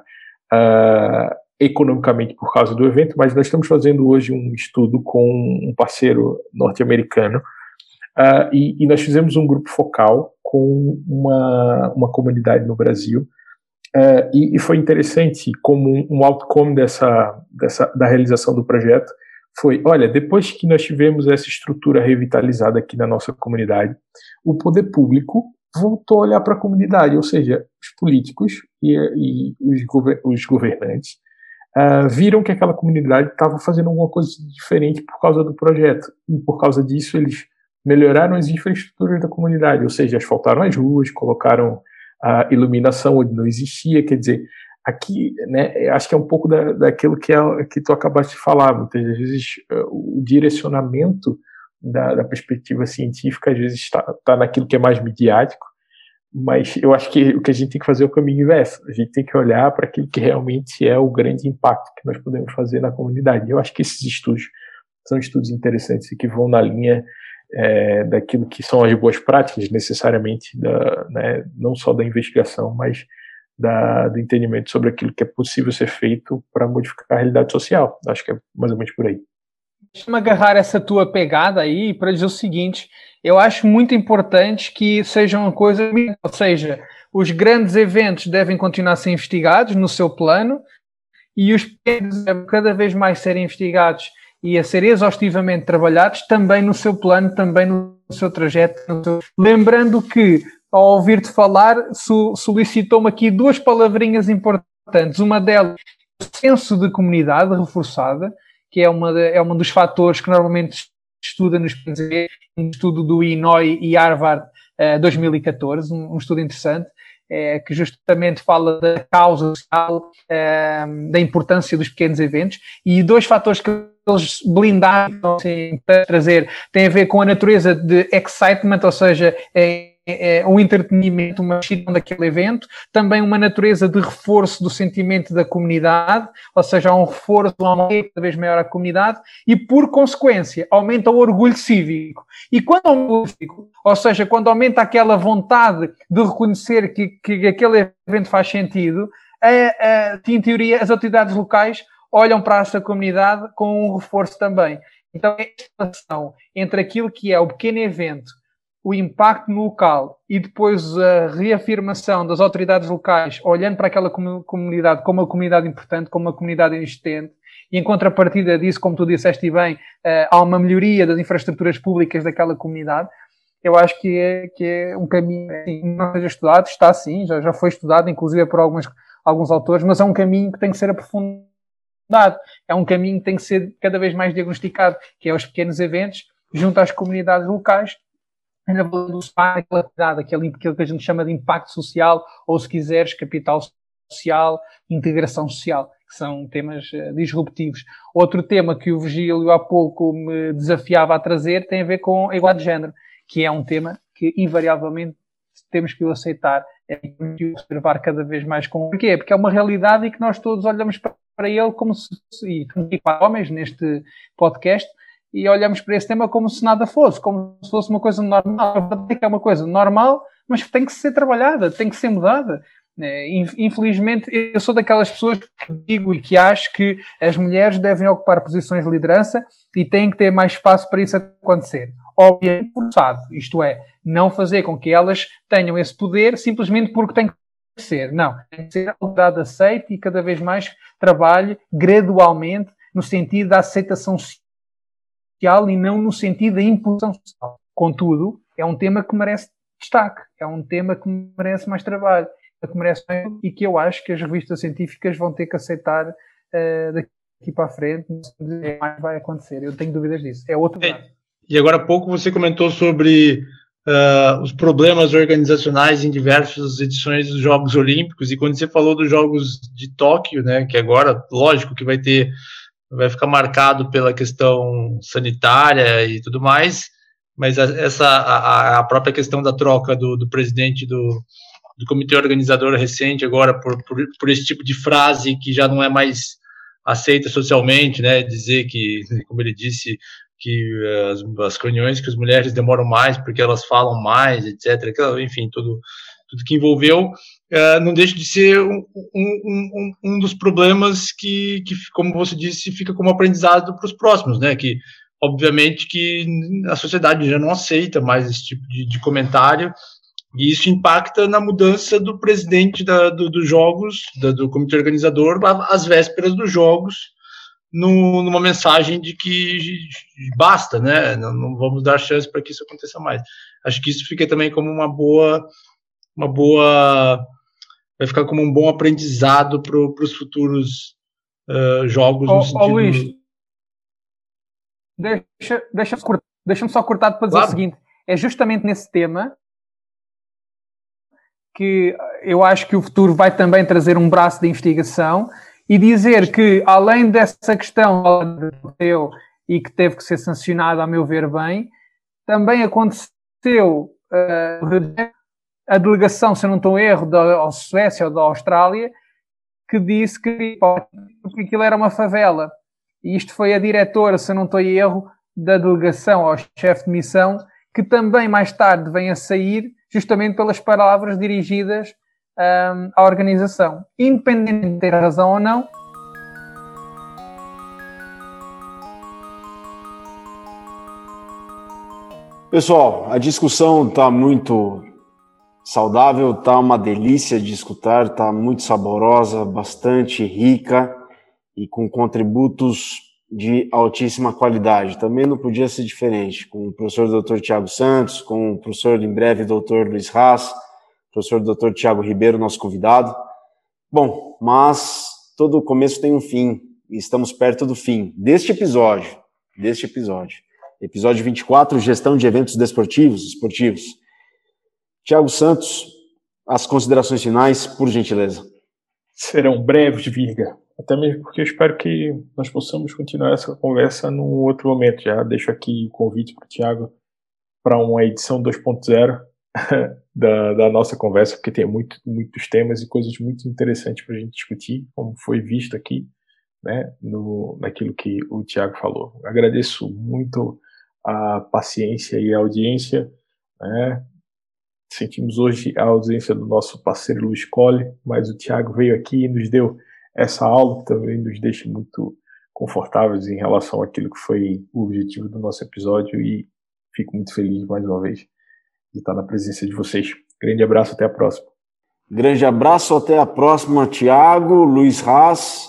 Uh, economicamente por causa do evento, mas nós estamos fazendo hoje um estudo com um parceiro norte-americano uh, e, e, nós fizemos um grupo focal com uma, uma comunidade no Brasil uh, e, e, foi interessante como um, um outcome dessa, dessa, da realização do projeto foi, olha, depois que nós tivemos essa estrutura revitalizada aqui na nossa comunidade, o poder público voltou a olhar para a comunidade, ou seja, os políticos e, e os, gover os governantes uh, viram que aquela comunidade estava fazendo alguma coisa diferente por causa do projeto. E por causa disso, eles melhoraram as infraestruturas da comunidade, ou seja, asfaltaram as ruas, colocaram a iluminação onde não existia. Quer dizer, aqui, né, acho que é um pouco da, daquilo que, é, que tu acabaste de falar. Muitas vezes, uh, o direcionamento da, da, perspectiva científica, às vezes, está tá naquilo que é mais midiático mas eu acho que o que a gente tem que fazer é o caminho inverso. A gente tem que olhar para aquilo que realmente é o grande impacto que nós podemos fazer na comunidade. Eu acho que esses estudos são estudos interessantes e que vão na linha é, daquilo que são as boas práticas, necessariamente, da, né, não só da investigação, mas da, do entendimento sobre aquilo que é possível ser feito para modificar a realidade social. Acho que é mais ou menos por aí. Deixa-me agarrar essa tua pegada aí para dizer o seguinte: eu acho muito importante que seja uma coisa, ou seja, os grandes eventos devem continuar a ser investigados no seu plano e os pequenos devem cada vez mais serem investigados e a ser exaustivamente trabalhados também no seu plano, também no seu trajeto. No seu... Lembrando que, ao ouvir-te falar, solicitou-me aqui duas palavrinhas importantes. Uma delas, o senso de comunidade reforçada, que é, uma, é um dos fatores que normalmente estuda nos PNZ, um estudo do INOI e Harvard uh, 2014, um, um, estudo interessante, é, que justamente fala da causa social, uh, da importância dos pequenos eventos, e dois fatores que eles blindaram assim, para trazer têm a ver com a natureza de excitement, ou seja, é, é, é, um entretenimento, uma extensão daquele evento, também uma natureza de reforço do sentimento da comunidade, ou seja, há um reforço, um aumento cada vez maior à comunidade e, por consequência, aumenta o orgulho cívico. E quando aumenta cívico, ou seja, quando aumenta aquela vontade de reconhecer que, que aquele evento faz sentido, em teoria, as autoridades locais olham para essa comunidade com um reforço também. Então, esta relação entre aquilo que é o pequeno evento o impacto no local e depois a reafirmação das autoridades locais olhando para aquela comunidade como uma comunidade importante, como uma comunidade existente, e em contrapartida disso, como tu disseste bem, uh, há uma melhoria das infraestruturas públicas daquela comunidade, eu acho que é, que é um caminho que não seja estudado, está sim, já, já foi estudado, inclusive por algumas, alguns autores, mas é um caminho que tem que ser aprofundado. É um caminho que tem que ser cada vez mais diagnosticado, que é os pequenos eventos, junto às comunidades locais, na velocidade, aquele, aquilo que a gente chama de impacto social, ou se quiseres, capital social, integração social, que são temas uh, disruptivos. Outro tema que o Virgílio há pouco me desafiava a trazer tem a ver com a igualdade de género que é um tema que invariavelmente temos que o aceitar, é que observar cada vez mais com. Porquê? Porque é uma realidade e que nós todos olhamos para ele como se, e para homens neste podcast, e olhamos para esse tema como se nada fosse, como se fosse uma coisa normal. É uma coisa normal, mas que tem que ser trabalhada, tem que ser mudada. É, infelizmente, eu sou daquelas pessoas que digo e que acho que as mulheres devem ocupar posições de liderança e têm que ter mais espaço para isso acontecer obviamente forçado, isto é, não fazer com que elas tenham esse poder simplesmente porque tem que ser. Não, tem que ser dado aceite e cada vez mais trabalhe gradualmente no sentido da aceitação social e não no sentido da imposição social. Contudo, é um tema que merece destaque, é um tema que merece mais trabalho, que merece e que eu acho que as revistas científicas vão ter que aceitar uh, daqui para a frente, mais vai acontecer. Eu tenho dúvidas disso. É outro lado. E agora há pouco você comentou sobre uh, os problemas organizacionais em diversas edições dos Jogos Olímpicos, e quando você falou dos Jogos de Tóquio, né, que agora, lógico que vai ter, vai ficar marcado pela questão sanitária e tudo mais, mas essa a, a própria questão da troca do, do presidente do, do comitê organizador recente agora por, por, por esse tipo de frase que já não é mais aceita socialmente, né, dizer que, como ele disse, que eh, as, as reuniões que as mulheres demoram mais porque elas falam mais, etc. Enfim, tudo, tudo que envolveu, uh, não deixa de ser um, um, um, um, dos problemas que, que, como você disse, fica como aprendizado para os próximos, né? Que, obviamente, que a sociedade já não aceita mais esse tipo de, de comentário, e isso impacta na mudança do presidente da, do, dos jogos, da, do comitê organizador, às vésperas dos jogos, no, numa mensagem de que basta, né? Não, não vamos dar chance para que isso aconteça mais. Acho que isso fica também como uma boa, uma boa, vai ficar como um bom aprendizado para os futuros uh, jogos. Ô, sentido... Luiz, deixa, deixa, deixa só cortar para dizer claro. o seguinte: é justamente nesse tema que eu acho que o futuro vai também trazer um braço de investigação e dizer que, além dessa questão eu e que teve que ser sancionado, a meu ver, bem, também aconteceu uh, a delegação, se não estou em erro, da Suécia ou da Austrália, que disse que, que aquilo era uma favela. E isto foi a diretora, se não estou em erro, da delegação, ao chefe de missão, que também mais tarde vem a sair, justamente pelas palavras dirigidas um, à organização, independente de ter razão ou não. Pessoal, a discussão está muito saudável, está uma delícia de escutar, está muito saborosa, bastante rica e com contributos de altíssima qualidade. Também não podia ser diferente, com o professor Dr. Tiago Santos, com o professor em breve Dr. Luiz Haas, professor Dr. Tiago Ribeiro, nosso convidado. Bom, mas todo começo tem um fim, e estamos perto do fim deste episódio, deste episódio. Episódio 24, gestão de eventos desportivos, esportivos. Tiago Santos, as considerações finais, por gentileza. Serão breves, Virga. Até mesmo porque eu espero que nós possamos continuar essa conversa num outro momento. Já deixo aqui o convite para o Tiago para uma edição 2.0 da, da, nossa conversa, porque tem muito, muitos temas e coisas muito interessantes para a gente discutir, como foi visto aqui, né, no, naquilo que o Tiago falou. Agradeço muito a paciência e a audiência. Né? Sentimos hoje a ausência do nosso parceiro Luiz Colle, mas o Tiago veio aqui e nos deu essa aula que também nos deixa muito confortáveis em relação àquilo que foi o objetivo do nosso episódio e fico muito feliz mais uma vez de estar na presença de vocês. Grande abraço, até a próxima. Grande abraço, até a próxima, Tiago, Luiz Haas.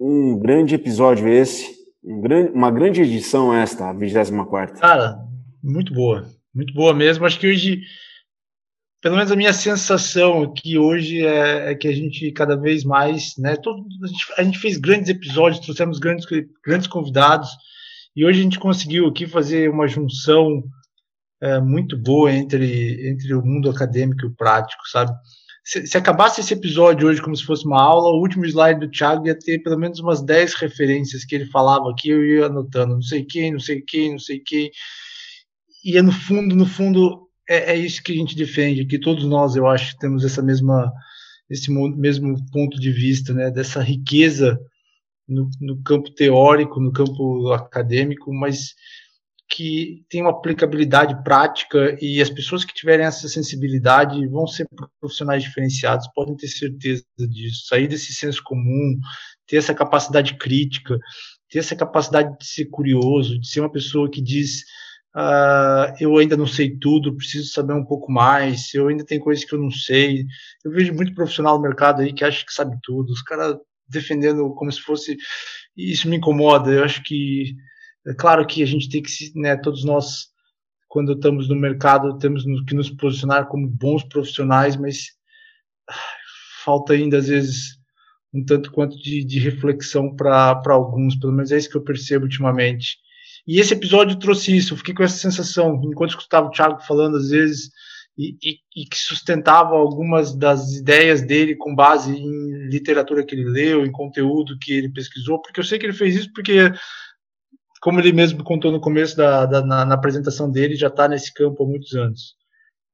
um grande episódio esse, um grande, uma grande edição esta, a 24 Cara, muito boa, muito boa mesmo. Acho que hoje, pelo menos a minha sensação aqui hoje é, é que a gente cada vez mais, né, todo, a, gente, a gente fez grandes episódios, trouxemos grandes, grandes convidados, e hoje a gente conseguiu aqui fazer uma junção é, muito boa entre, entre o mundo acadêmico e o prático, sabe? se, se, acabasse esse episódio hoje como se fosse uma aula, o último slide do Thiago ia ter pelo menos umas 10 referências que ele falava aqui, eu ia anotando, não sei quem, não sei quem, não sei quem. E é no fundo, no fundo, é, é isso que a gente defende, que todos nós, eu acho, temos essa mesma, esse mesmo ponto de vista, né, dessa riqueza no, no campo teórico, no campo acadêmico, mas que tem uma aplicabilidade prática e as pessoas que tiverem essa sensibilidade vão ser profissionais diferenciados, podem ter certeza disso, sair desse senso comum, ter essa capacidade crítica, ter essa capacidade de ser curioso, de ser uma pessoa que diz uh, eu ainda não sei tudo, preciso saber um pouco mais, eu ainda tenho coisas que eu não sei. Eu vejo muito profissional no mercado aí que acha que sabe tudo, os caras defendendo como se fosse. Isso me incomoda, eu acho que é claro que a gente tem que, né, todos nós, quando estamos no mercado, temos que nos posicionar como bons profissionais, mas falta ainda, às vezes, um tanto quanto de, de reflexão para alguns, pelo menos é isso que eu percebo ultimamente. E esse episódio trouxe isso, eu fiquei com essa sensação, enquanto escutava o Thiago falando, às vezes, e, e, e, que sustentava algumas das ideias dele com base em literatura que ele leu, em conteúdo que ele pesquisou, porque eu sei que ele fez isso porque como ele mesmo contou no começo da, da na, na, apresentação dele, já está nesse campo há muitos anos.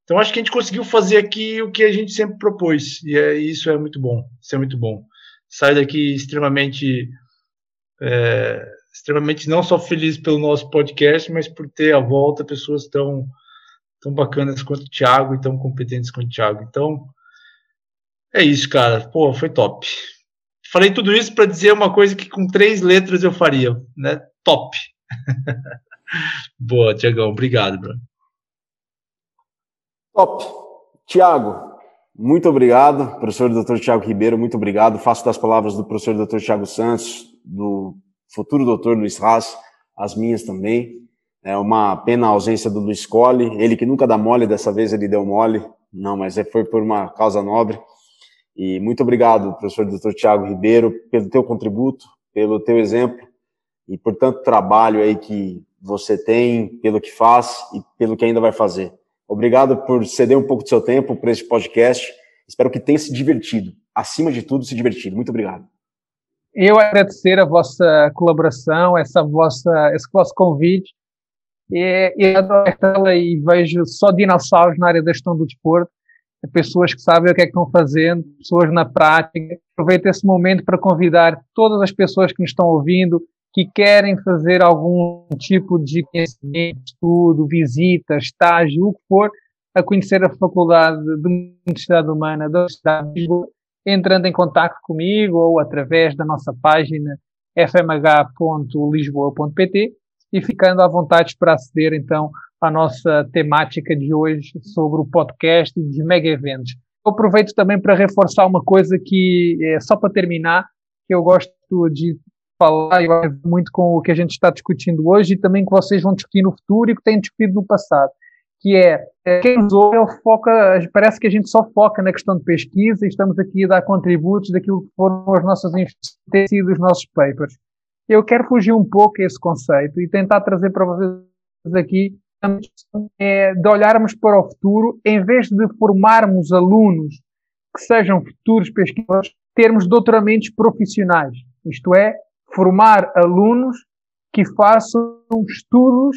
Então acho que a gente conseguiu fazer aqui o que a gente sempre propôs e é, isso é muito bom. Isso é muito bom. Sai daqui extremamente, é, extremamente não só feliz pelo nosso podcast, mas por ter à volta pessoas tão tão bacanas quanto o Thiago e tão competentes quanto o Thiago. Então é isso, cara. Pô, foi top. Falei tudo isso para dizer uma coisa que com três letras eu faria, né? Top. Boa, Tiagão, obrigado, bro. Top. Tiago, muito obrigado, professor Dr. Tiago Ribeiro, muito obrigado. Faço das palavras do professor Dr. Tiago Santos, do futuro doutor Luiz Haas, as minhas também. É uma pena a ausência do Luiz Colli, ele que nunca dá mole, dessa vez ele deu mole. Não, mas é, foi por uma causa nobre. E muito obrigado, professor Dr. Tiago Ribeiro, pelo teu contributo, pelo teu exemplo e por tanto trabalho aí que você tem, pelo que faz e pelo que ainda vai fazer. Obrigado por ceder um pouco do seu tempo para esse podcast. Espero que tenha se divertido. Acima de tudo, se divertido. Muito obrigado. Eu agradecer a vossa colaboração, essa vossa, esse vosso convite. E, e adoro e vejo só dinossauros na área da gestão do desporto, pessoas que sabem o que é que estão fazendo, pessoas na prática. Aproveito esse momento para convidar todas as pessoas que nos estão ouvindo, que querem fazer algum tipo de conhecimento, estudo, visita, estágio, o que for, a conhecer a Faculdade de Universidade Humana da Universidade de Lisboa, entrando em contato comigo ou através da nossa página fmh.lisboa.pt e ficando à vontade para aceder então à nossa temática de hoje sobre o podcast e dos mega eventos. Eu aproveito também para reforçar uma coisa que, é, só para terminar, que eu gosto de falar muito com o que a gente está discutindo hoje e também que vocês vão discutir no futuro e que têm discutido no passado, que é, é quem nos ouve foca, parece que a gente só foca na questão de pesquisa e estamos aqui a dar contributos daquilo que foram as nossas têm sido os nossos papers. Eu quero fugir um pouco esse conceito e tentar trazer para vocês aqui é, de olharmos para o futuro, em vez de formarmos alunos que sejam futuros pesquisadores, termos doutoramentos profissionais. Isto é, formar alunos que façam estudos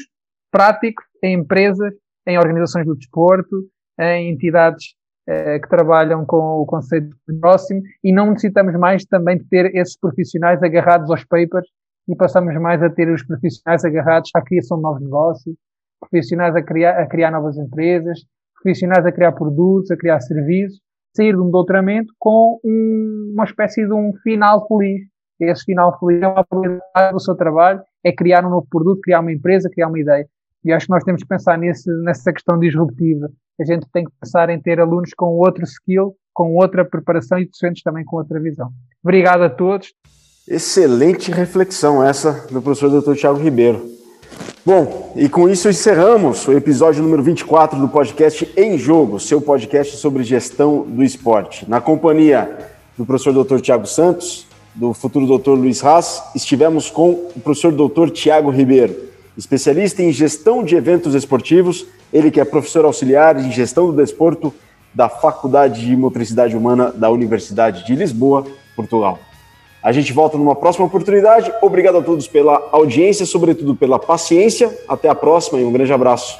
práticos em empresas, em organizações do desporto, em entidades eh, que trabalham com o conceito próximo e não necessitamos mais também de ter esses profissionais agarrados aos papers e passamos mais a ter os profissionais agarrados à criação de novos negócios, profissionais a criar, a criar novas empresas, profissionais a criar produtos, a criar serviços, sair de um doutoramento com um, uma espécie de um final feliz esse final feliz é uma habilidade do seu trabalho, é criar um novo produto, criar uma empresa, criar uma ideia. E acho que nós temos que pensar nesse, nessa questão disruptiva. A gente tem que pensar em ter alunos com outro skill, com outra preparação e docentes também com outra visão. Obrigado a todos. Excelente reflexão essa do professor Dr. Tiago Ribeiro. Bom, e com isso encerramos o episódio número 24 do podcast Em Jogo, seu podcast sobre gestão do esporte. Na companhia do professor Dr. Tiago Santos, do futuro Dr. Luiz Haas, estivemos com o professor Dr. Tiago Ribeiro, especialista em gestão de eventos esportivos, ele que é professor auxiliar em gestão do desporto da Faculdade de Motricidade Humana da Universidade de Lisboa, Portugal. A gente volta numa próxima oportunidade. Obrigado a todos pela audiência, sobretudo pela paciência. Até a próxima e um grande abraço.